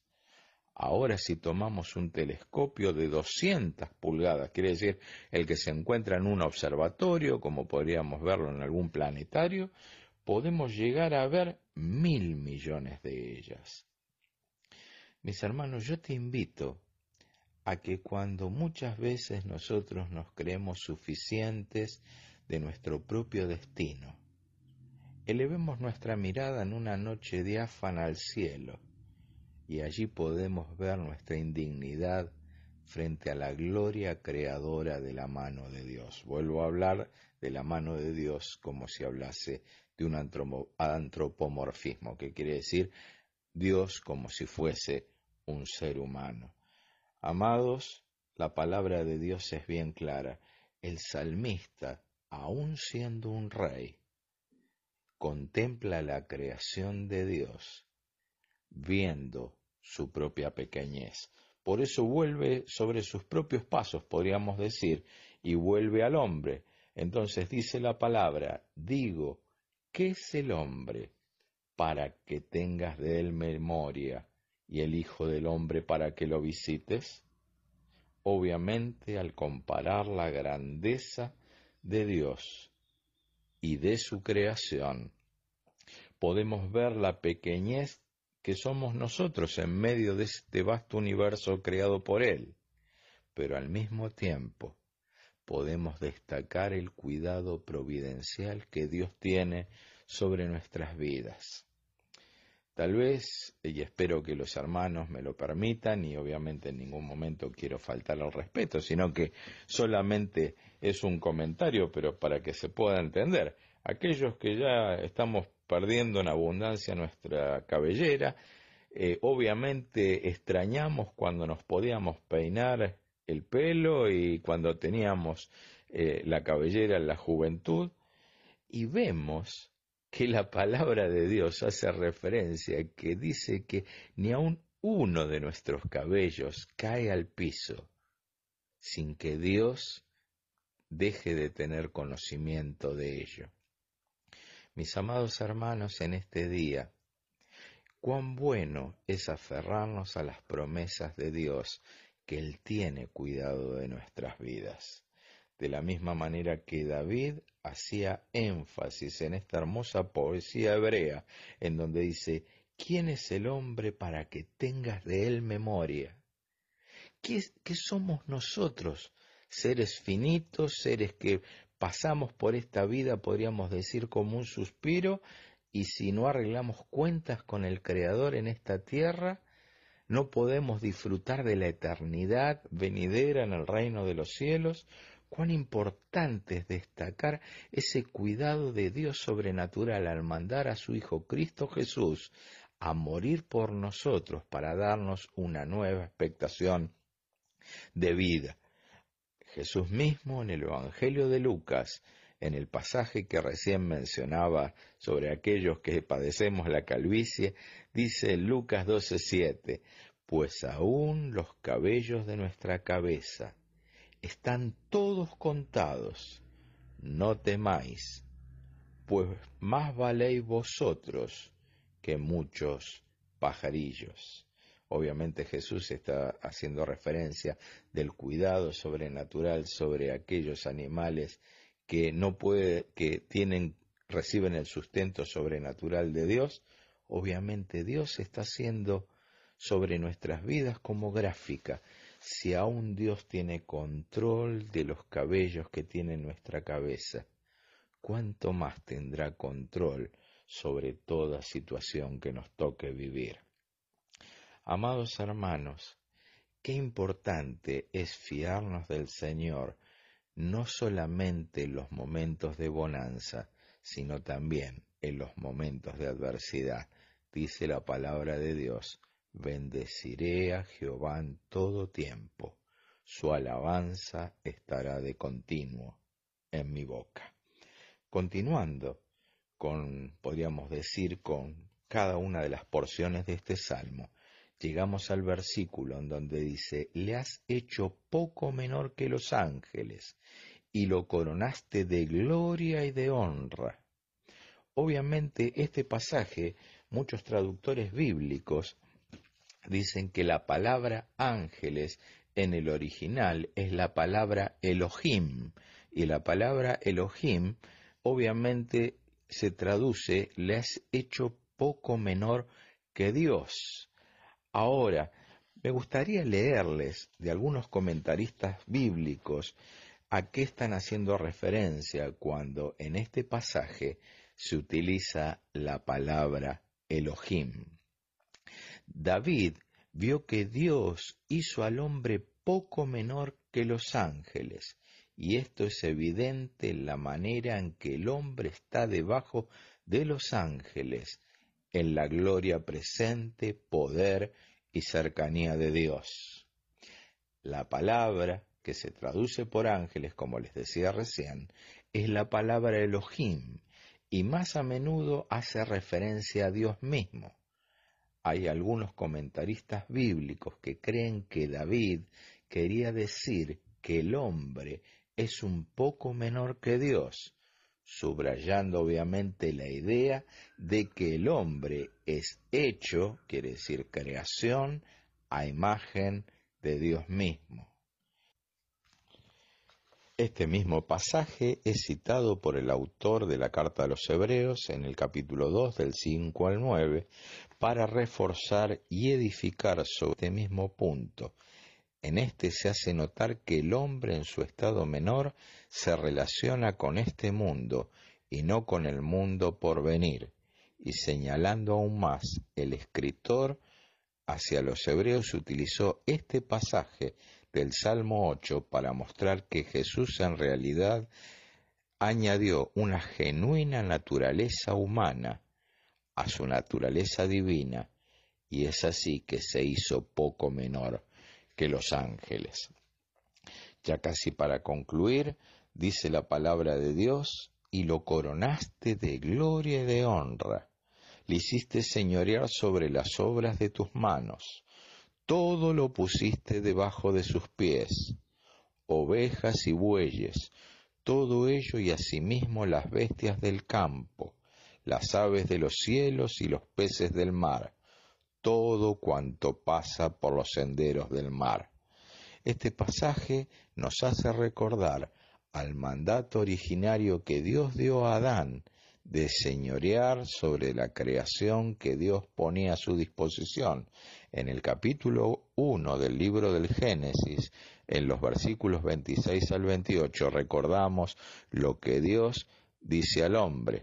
Ahora si tomamos un telescopio de 200 pulgadas, quiere decir el que se encuentra en un observatorio, como podríamos verlo en algún planetario, podemos llegar a ver mil millones de ellas. Mis hermanos, yo te invito a que cuando muchas veces nosotros nos creemos suficientes de nuestro propio destino, elevemos nuestra mirada en una noche diáfana al cielo y allí podemos ver nuestra indignidad frente a la gloria creadora de la mano de Dios. Vuelvo a hablar de la mano de Dios como si hablase de un antropomorfismo, que quiere decir Dios como si fuese un ser humano. Amados, la palabra de Dios es bien clara. El salmista, aun siendo un rey, contempla la creación de Dios, viendo su propia pequeñez. Por eso vuelve sobre sus propios pasos, podríamos decir, y vuelve al hombre. Entonces dice la palabra, digo, ¿qué es el hombre para que tengas de él memoria? Y el Hijo del Hombre para que lo visites? Obviamente al comparar la grandeza de Dios y de su creación, podemos ver la pequeñez que somos nosotros en medio de este vasto universo creado por Él, pero al mismo tiempo podemos destacar el cuidado providencial que Dios tiene sobre nuestras vidas. Tal vez, y espero que los hermanos me lo permitan, y obviamente en ningún momento quiero faltar al respeto, sino que solamente es un comentario, pero para que se pueda entender. Aquellos que ya estamos perdiendo en abundancia nuestra cabellera, eh, obviamente extrañamos cuando nos podíamos peinar el pelo y cuando teníamos eh, la cabellera en la juventud, y vemos que la palabra de Dios hace referencia, que dice que ni aun uno de nuestros cabellos cae al piso sin que Dios deje de tener conocimiento de ello. Mis amados hermanos, en este día, cuán bueno es aferrarnos a las promesas de Dios, que Él tiene cuidado de nuestras vidas de la misma manera que David hacía énfasis en esta hermosa poesía hebrea, en donde dice, ¿quién es el hombre para que tengas de él memoria? ¿Qué, qué somos nosotros? Seres finitos, seres que pasamos por esta vida, podríamos decir, como un suspiro, y si no arreglamos cuentas con el Creador en esta tierra, no podemos disfrutar de la eternidad venidera en el reino de los cielos, cuán importante es destacar ese cuidado de Dios sobrenatural al mandar a su Hijo Cristo Jesús a morir por nosotros para darnos una nueva expectación de vida. Jesús mismo en el Evangelio de Lucas, en el pasaje que recién mencionaba sobre aquellos que padecemos la calvicie, dice Lucas 12:7, pues aún los cabellos de nuestra cabeza están todos contados. No temáis, pues más valéis vosotros que muchos pajarillos. Obviamente Jesús está haciendo referencia del cuidado sobrenatural sobre aquellos animales que no puede, que tienen, reciben el sustento sobrenatural de Dios. Obviamente Dios está haciendo sobre nuestras vidas como gráfica si aún Dios tiene control de los cabellos que tiene nuestra cabeza, ¿cuánto más tendrá control sobre toda situación que nos toque vivir? Amados hermanos, qué importante es fiarnos del Señor no solamente en los momentos de bonanza, sino también en los momentos de adversidad. Dice la palabra de Dios, bendeciré a Jehová en todo tiempo, su alabanza estará de continuo en mi boca. Continuando con, podríamos decir, con cada una de las porciones de este salmo, llegamos al versículo en donde dice, le has hecho poco menor que los ángeles y lo coronaste de gloria y de honra. Obviamente este pasaje, muchos traductores bíblicos dicen que la palabra ángeles en el original es la palabra Elohim y la palabra Elohim obviamente se traduce le has hecho poco menor que Dios. Ahora, me gustaría leerles de algunos comentaristas bíblicos a qué están haciendo referencia cuando en este pasaje se utiliza la palabra Elohim. David vio que Dios hizo al hombre poco menor que los ángeles, y esto es evidente en la manera en que el hombre está debajo de los ángeles, en la gloria presente, poder y cercanía de Dios. La palabra que se traduce por ángeles, como les decía recién, es la palabra Elohim, y más a menudo hace referencia a Dios mismo. Hay algunos comentaristas bíblicos que creen que David quería decir que el hombre es un poco menor que Dios, subrayando obviamente la idea de que el hombre es hecho, quiere decir creación, a imagen de Dios mismo. Este mismo pasaje es citado por el autor de la carta a los Hebreos en el capítulo 2 del 5 al 9 para reforzar y edificar sobre este mismo punto. En este se hace notar que el hombre en su estado menor se relaciona con este mundo y no con el mundo por venir, y señalando aún más, el escritor hacia los hebreos utilizó este pasaje del Salmo 8 para mostrar que Jesús en realidad añadió una genuina naturaleza humana a su naturaleza divina, y es así que se hizo poco menor que los ángeles. Ya casi para concluir, dice la palabra de Dios, y lo coronaste de gloria y de honra, le hiciste señorear sobre las obras de tus manos, todo lo pusiste debajo de sus pies, ovejas y bueyes, todo ello y asimismo las bestias del campo, las aves de los cielos y los peces del mar, todo cuanto pasa por los senderos del mar. Este pasaje nos hace recordar al mandato originario que Dios dio a Adán de señorear sobre la creación que Dios ponía a su disposición. En el capítulo 1 del libro del Génesis, en los versículos 26 al 28, recordamos lo que Dios dice al hombre.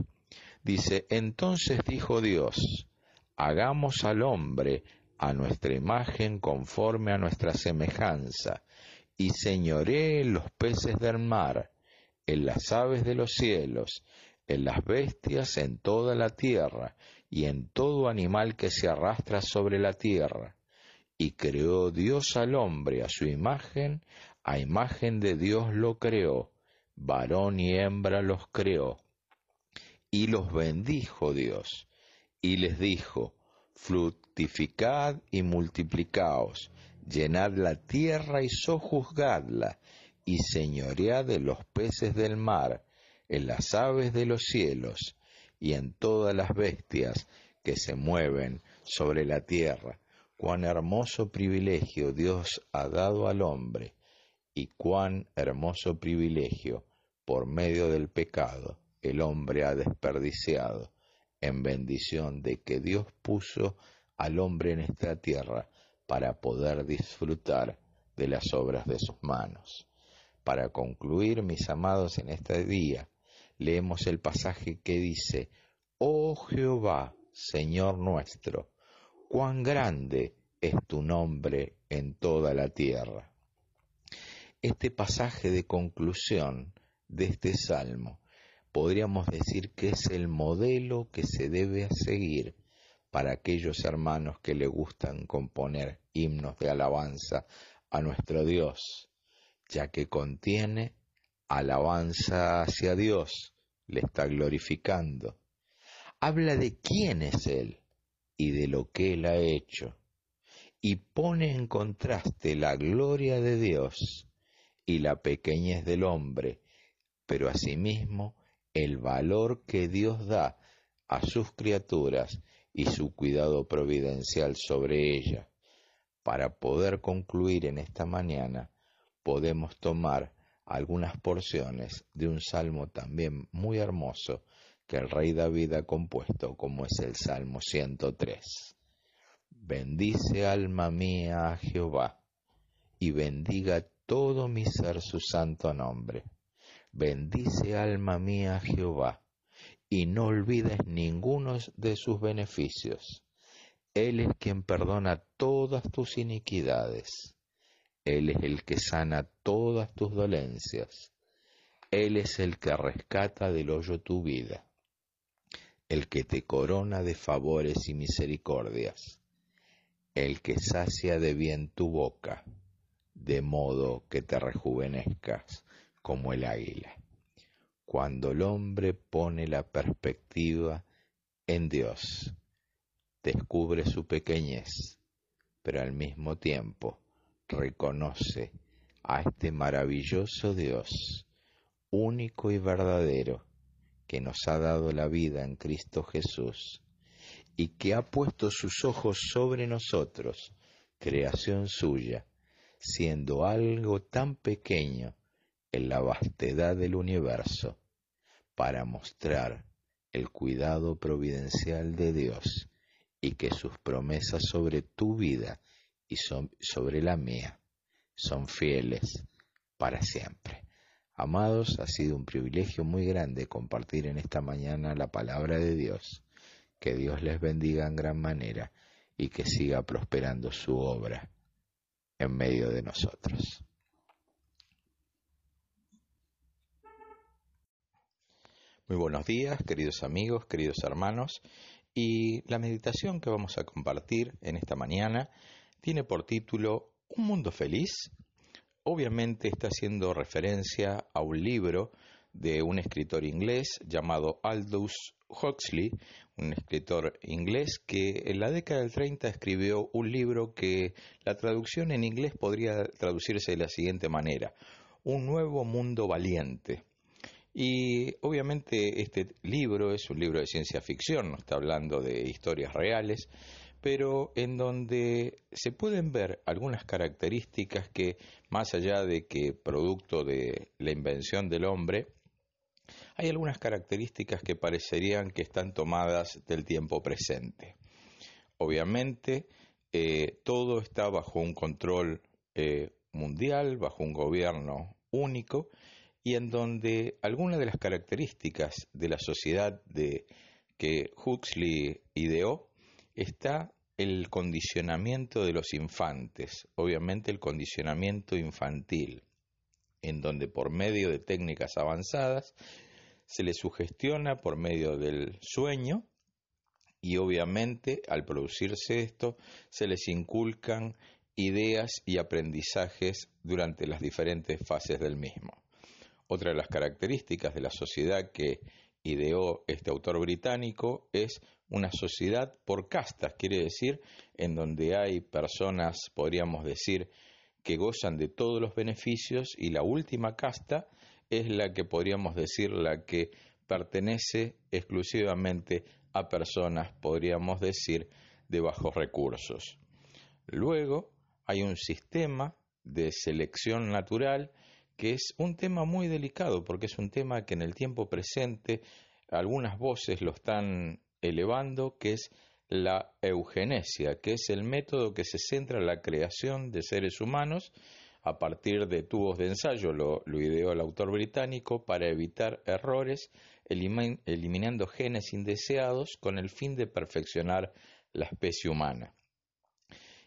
Dice, entonces dijo Dios, hagamos al hombre a nuestra imagen conforme a nuestra semejanza, y señoree en los peces del mar, en las aves de los cielos, en las bestias, en toda la tierra, y en todo animal que se arrastra sobre la tierra. Y creó Dios al hombre a su imagen, a imagen de Dios lo creó, varón y hembra los creó. Y los bendijo Dios y les dijo, fructificad y multiplicaos, llenad la tierra y sojuzgadla, y señoread de los peces del mar, en las aves de los cielos, y en todas las bestias que se mueven sobre la tierra. Cuán hermoso privilegio Dios ha dado al hombre, y cuán hermoso privilegio, por medio del pecado, el hombre ha desperdiciado en bendición de que Dios puso al hombre en esta tierra para poder disfrutar de las obras de sus manos. Para concluir, mis amados, en este día, leemos el pasaje que dice, Oh Jehová, Señor nuestro, cuán grande es tu nombre en toda la tierra. Este pasaje de conclusión de este salmo podríamos decir que es el modelo que se debe seguir para aquellos hermanos que le gustan componer himnos de alabanza a nuestro Dios, ya que contiene alabanza hacia Dios, le está glorificando. Habla de quién es Él y de lo que Él ha hecho, y pone en contraste la gloria de Dios y la pequeñez del hombre, pero asimismo el valor que Dios da a sus criaturas y su cuidado providencial sobre ella. Para poder concluir en esta mañana, podemos tomar algunas porciones de un salmo también muy hermoso que el rey David ha compuesto, como es el Salmo 103. Bendice alma mía a Jehová, y bendiga todo mi ser su santo nombre. Bendice alma mía a Jehová, y no olvides ninguno de sus beneficios. Él es quien perdona todas tus iniquidades. Él es el que sana todas tus dolencias. Él es el que rescata del hoyo tu vida, el que te corona de favores y misericordias, el que sacia de bien tu boca, de modo que te rejuvenezcas como el águila. Cuando el hombre pone la perspectiva en Dios, descubre su pequeñez, pero al mismo tiempo reconoce a este maravilloso Dios, único y verdadero, que nos ha dado la vida en Cristo Jesús y que ha puesto sus ojos sobre nosotros, creación suya, siendo algo tan pequeño en la vastedad del universo, para mostrar el cuidado providencial de Dios y que sus promesas sobre tu vida y sobre la mía son fieles para siempre. Amados, ha sido un privilegio muy grande compartir en esta mañana la palabra de Dios. Que Dios les bendiga en gran manera y que siga prosperando su obra en medio de nosotros. Muy buenos días, queridos amigos, queridos hermanos. Y la meditación que vamos a compartir en esta mañana tiene por título Un mundo feliz. Obviamente está haciendo referencia a un libro de un escritor inglés llamado Aldous Huxley, un escritor inglés que en la década del 30 escribió un libro que la traducción en inglés podría traducirse de la siguiente manera, Un nuevo mundo valiente. Y obviamente este libro es un libro de ciencia ficción, no está hablando de historias reales, pero en donde se pueden ver algunas características que, más allá de que producto de la invención del hombre, hay algunas características que parecerían que están tomadas del tiempo presente. Obviamente, eh, todo está bajo un control eh, mundial, bajo un gobierno único, y en donde algunas de las características de la sociedad de, que Huxley ideó está el condicionamiento de los infantes, obviamente el condicionamiento infantil, en donde por medio de técnicas avanzadas se les sugestiona por medio del sueño y obviamente al producirse esto se les inculcan ideas y aprendizajes durante las diferentes fases del mismo. Otra de las características de la sociedad que ideó este autor británico es una sociedad por castas, quiere decir en donde hay personas, podríamos decir, que gozan de todos los beneficios y la última casta es la que podríamos decir la que pertenece exclusivamente a personas, podríamos decir, de bajos recursos. Luego hay un sistema de selección natural que es un tema muy delicado porque es un tema que en el tiempo presente algunas voces lo están elevando, que es la eugenesia, que es el método que se centra en la creación de seres humanos a partir de tubos de ensayo, lo, ideó el autor británico, para evitar errores, eliminando genes indeseados con el fin de perfeccionar la especie humana.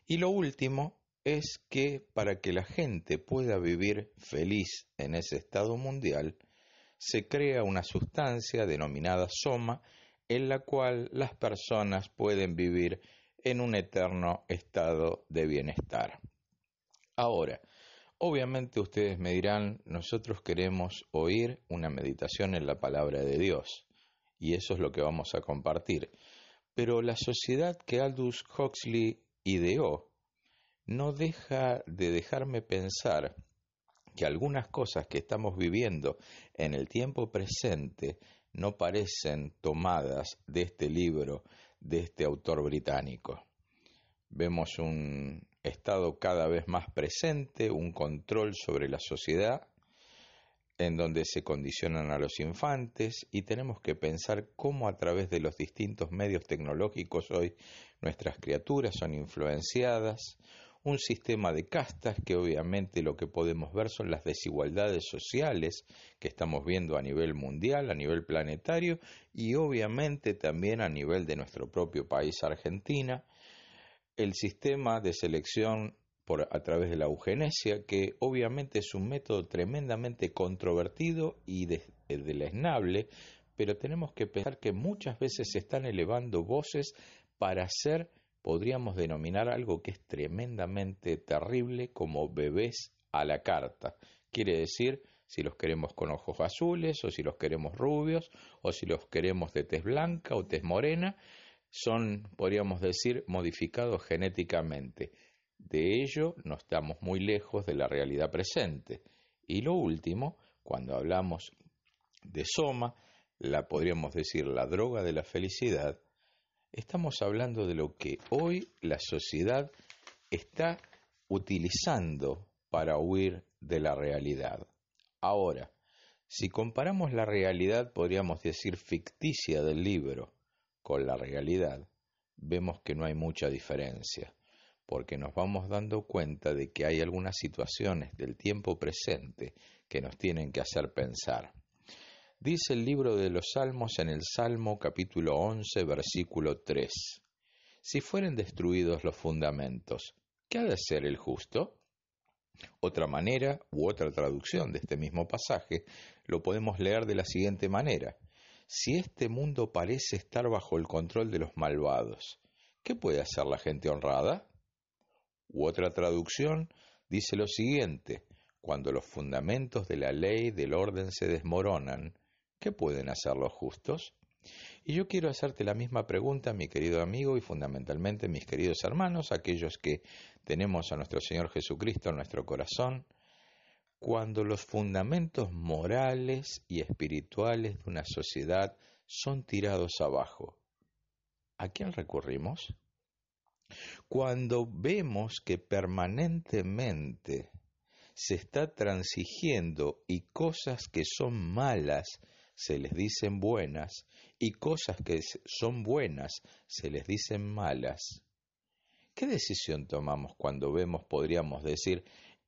Y lo último es que para que la gente pueda vivir feliz en ese estado mundial, se crea una sustancia denominada soma en la cual las personas pueden vivir en un eterno estado de bienestar. Ahora, obviamente ustedes me dirán, nosotros queremos oír una meditación en la palabra de Dios, y eso es lo que vamos a compartir. Pero la sociedad que Aldous Huxley ideó no deja de dejarme pensar que algunas cosas que estamos viviendo en el tiempo presente no parecen tomadas de este libro de este autor británico. Vemos un estado cada vez más presente, un control sobre la sociedad, en donde se condicionan a los infantes y tenemos que pensar cómo a través de los distintos medios tecnológicos hoy nuestras criaturas son influenciadas, un sistema de castas que obviamente lo que podemos ver son las desigualdades sociales que estamos viendo a nivel mundial, a nivel planetario y obviamente también a nivel de nuestro propio país Argentina, el sistema de selección por, a través de la eugenesia, que obviamente es un método tremendamente controvertido y deleznable, pero tenemos que pensar que muchas veces se están elevando voces para hacer podríamos denominar algo que es tremendamente terrible como bebés a la carta. Quiere decir si los queremos con ojos azules o si los queremos rubios o si los queremos de tez blanca o tez morena, son, podríamos decir, modificados genéticamente. De ello no estamos muy lejos de la realidad presente. Y lo último, cuando hablamos de soma, la podríamos decir la droga de la felicidad, Estamos hablando de lo que hoy la sociedad está utilizando para huir de la realidad. Ahora, si comparamos la realidad, podríamos decir ficticia del libro, con la realidad, vemos que no hay mucha diferencia, porque nos vamos dando cuenta de que hay algunas situaciones del tiempo presente que nos tienen que hacer pensar. Dice el libro de los Salmos en el Salmo capítulo 11, versículo 3. Si fueren destruidos los fundamentos, ¿qué ha de ser el justo? Otra manera u otra traducción de este mismo pasaje lo podemos leer de la siguiente manera. Si este mundo parece estar bajo el control de los malvados, ¿qué puede hacer la gente honrada? U otra traducción dice lo siguiente, cuando los fundamentos de la ley del orden se desmoronan, ¿Qué pueden hacer los justos? Y yo quiero hacerte la misma pregunta, mi querido amigo, y fundamentalmente mis queridos hermanos, aquellos que tenemos a nuestro Señor Jesucristo en nuestro corazón, cuando los fundamentos morales y espirituales de una sociedad son tirados abajo, ¿a quién recurrimos? Cuando vemos que permanentemente se está transigiendo y cosas que son malas se les dicen buenas y cosas que son buenas se les dicen malas. ¿Qué decisión tomamos cuando vemos, podríamos decir,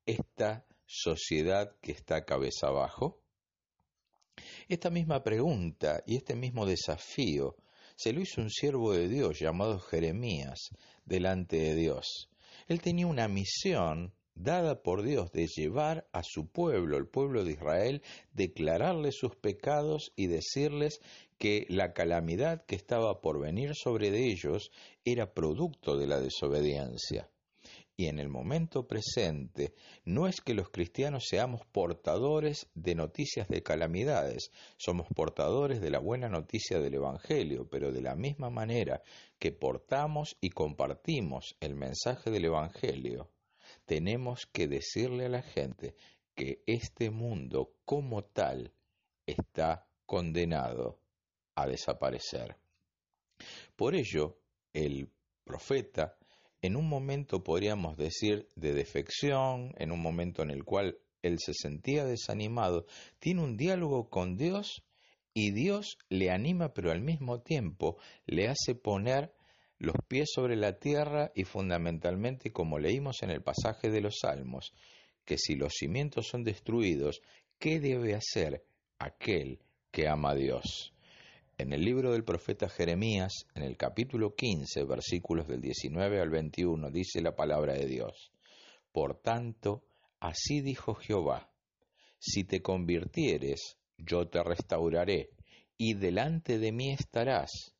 esta sociedad que está cabeza abajo? Esta misma pregunta y este mismo desafío se lo hizo un siervo de Dios llamado Jeremías delante de Dios. Él tenía una misión dada por Dios de llevar a su pueblo, el pueblo de Israel, declararles sus pecados y decirles que la calamidad que estaba por venir sobre ellos era producto de la desobediencia. Y en el momento presente, no es que los cristianos seamos portadores de noticias de calamidades, somos portadores de la buena noticia del Evangelio, pero de la misma manera que portamos y compartimos el mensaje del Evangelio, tenemos que decirle a la gente que este mundo como tal está condenado a desaparecer. Por ello, el profeta, en un momento podríamos decir de defección, en un momento en el cual él se sentía desanimado, tiene un diálogo con Dios y Dios le anima, pero al mismo tiempo le hace poner los pies sobre la tierra y fundamentalmente, como leímos en el pasaje de los Salmos, que si los cimientos son destruidos, ¿qué debe hacer aquel que ama a Dios? En el libro del profeta Jeremías, en el capítulo 15, versículos del 19 al 21, dice la palabra de Dios. Por tanto, así dijo Jehová, si te convirtieres, yo te restauraré, y delante de mí estarás,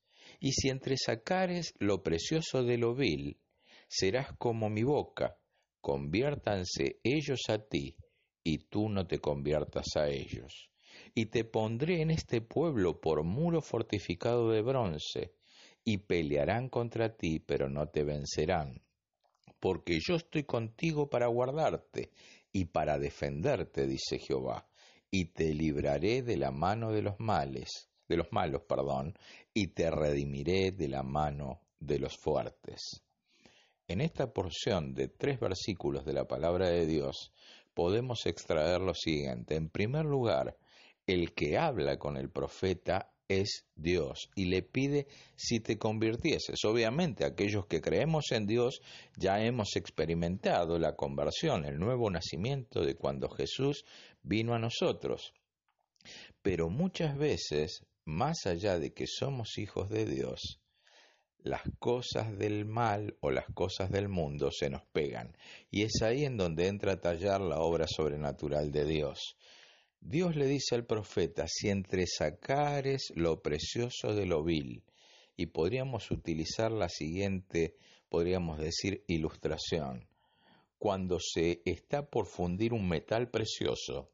y si entresacares lo precioso de lo vil, serás como mi boca, conviértanse ellos a ti, y tú no te conviertas a ellos. Y te pondré en este pueblo por muro fortificado de bronce, y pelearán contra ti, pero no te vencerán. Porque yo estoy contigo para guardarte y para defenderte, dice Jehová, y te libraré de la mano de los males, de los malos, perdón, y te redimiré de la mano de los fuertes. En esta porción de tres versículos de la palabra de Dios podemos extraer lo siguiente. En primer lugar, el que habla con el profeta es Dios y le pide si te convirtieses. Obviamente aquellos que creemos en Dios ya hemos experimentado la conversión, el nuevo nacimiento de cuando Jesús vino a nosotros. Pero muchas veces, más allá de que somos hijos de Dios, las cosas del mal o las cosas del mundo se nos pegan. Y es ahí en donde entra a tallar la obra sobrenatural de Dios. Dios le dice al profeta, si entresacares lo precioso de lo vil, y podríamos utilizar la siguiente, podríamos decir, ilustración. Cuando se está por fundir un metal precioso,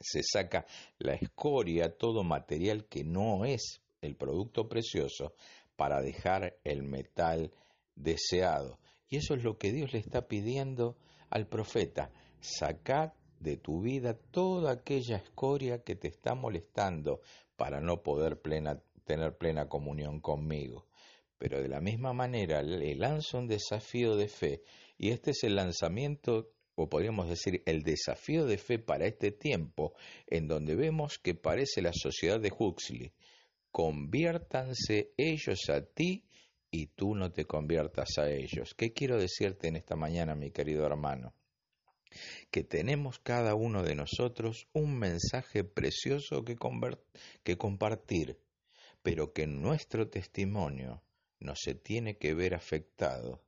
se saca la escoria, todo material que no es el producto precioso, para dejar el metal deseado. Y eso es lo que Dios le está pidiendo al profeta. Sacad de tu vida toda aquella escoria que te está molestando para no poder tener plena comunión conmigo. Pero de la misma manera le lanzo un desafío de fe y este es el lanzamiento o podríamos decir el desafío de fe para este tiempo en donde vemos que parece la sociedad de Huxley conviértanse ellos a ti y tú no te conviertas a ellos. ¿Qué quiero decirte en esta mañana, mi querido hermano? Que tenemos cada uno de nosotros un mensaje precioso que, que compartir, pero que nuestro testimonio no se tiene que ver afectado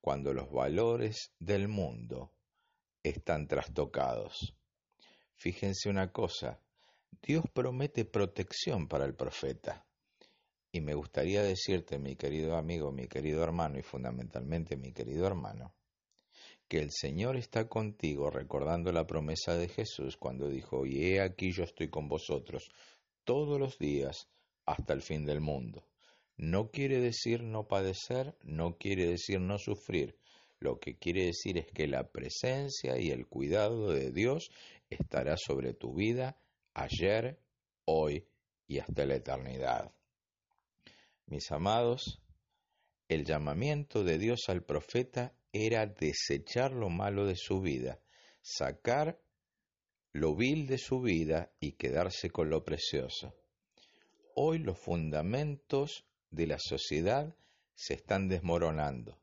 cuando los valores del mundo están trastocados. Fíjense una cosa, Dios promete protección para el profeta. Y me gustaría decirte, mi querido amigo, mi querido hermano y fundamentalmente mi querido hermano, que el Señor está contigo recordando la promesa de Jesús cuando dijo, y he aquí yo estoy con vosotros todos los días hasta el fin del mundo. No quiere decir no padecer, no quiere decir no sufrir. Lo que quiere decir es que la presencia y el cuidado de Dios estará sobre tu vida ayer, hoy y hasta la eternidad. Mis amados, el llamamiento de Dios al profeta era desechar lo malo de su vida, sacar lo vil de su vida y quedarse con lo precioso. Hoy los fundamentos de la sociedad se están desmoronando.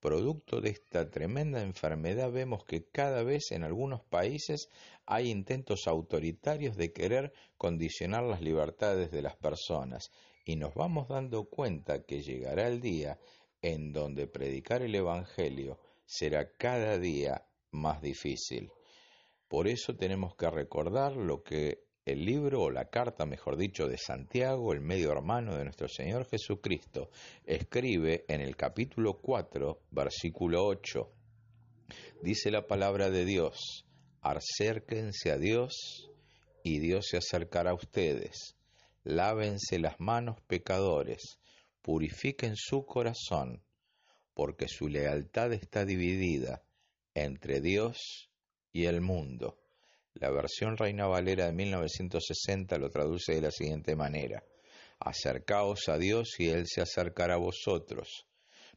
Producto de esta tremenda enfermedad vemos que cada vez en algunos países hay intentos autoritarios de querer condicionar las libertades de las personas y nos vamos dando cuenta que llegará el día en donde predicar el Evangelio será cada día más difícil. Por eso tenemos que recordar lo que el libro o la carta, mejor dicho, de Santiago, el medio hermano de nuestro Señor Jesucristo, escribe en el capítulo 4, versículo 8. Dice la palabra de Dios, acérquense a Dios y Dios se acercará a ustedes. Lávense las manos pecadores, purifiquen su corazón, porque su lealtad está dividida entre Dios y el mundo. La versión Reina Valera de 1960 lo traduce de la siguiente manera. Acercaos a Dios y Él se acercará a vosotros.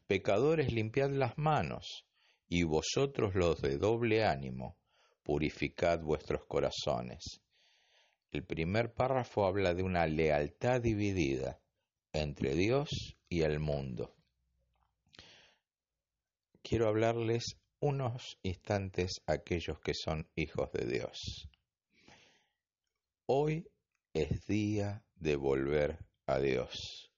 Pecadores, limpiad las manos, y vosotros los de doble ánimo, purificad vuestros corazones. El primer párrafo habla de una lealtad dividida entre Dios y el mundo. Quiero hablarles unos instantes aquellos que son hijos de Dios. Hoy es día de volver a Dios.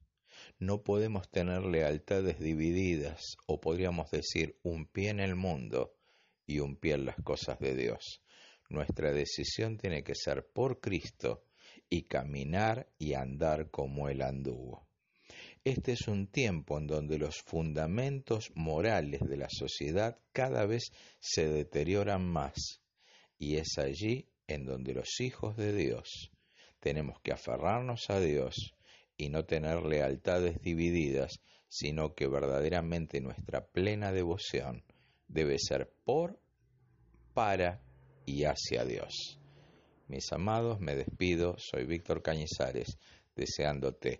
No podemos tener lealtades divididas o podríamos decir un pie en el mundo y un pie en las cosas de Dios. Nuestra decisión tiene que ser por Cristo y caminar y andar como Él anduvo. Este es un tiempo en donde los fundamentos morales de la sociedad cada vez se deterioran más y es allí en donde los hijos de Dios tenemos que aferrarnos a Dios y no tener lealtades divididas, sino que verdaderamente nuestra plena devoción debe ser por, para y hacia Dios. Mis amados, me despido, soy Víctor Cañizares, deseándote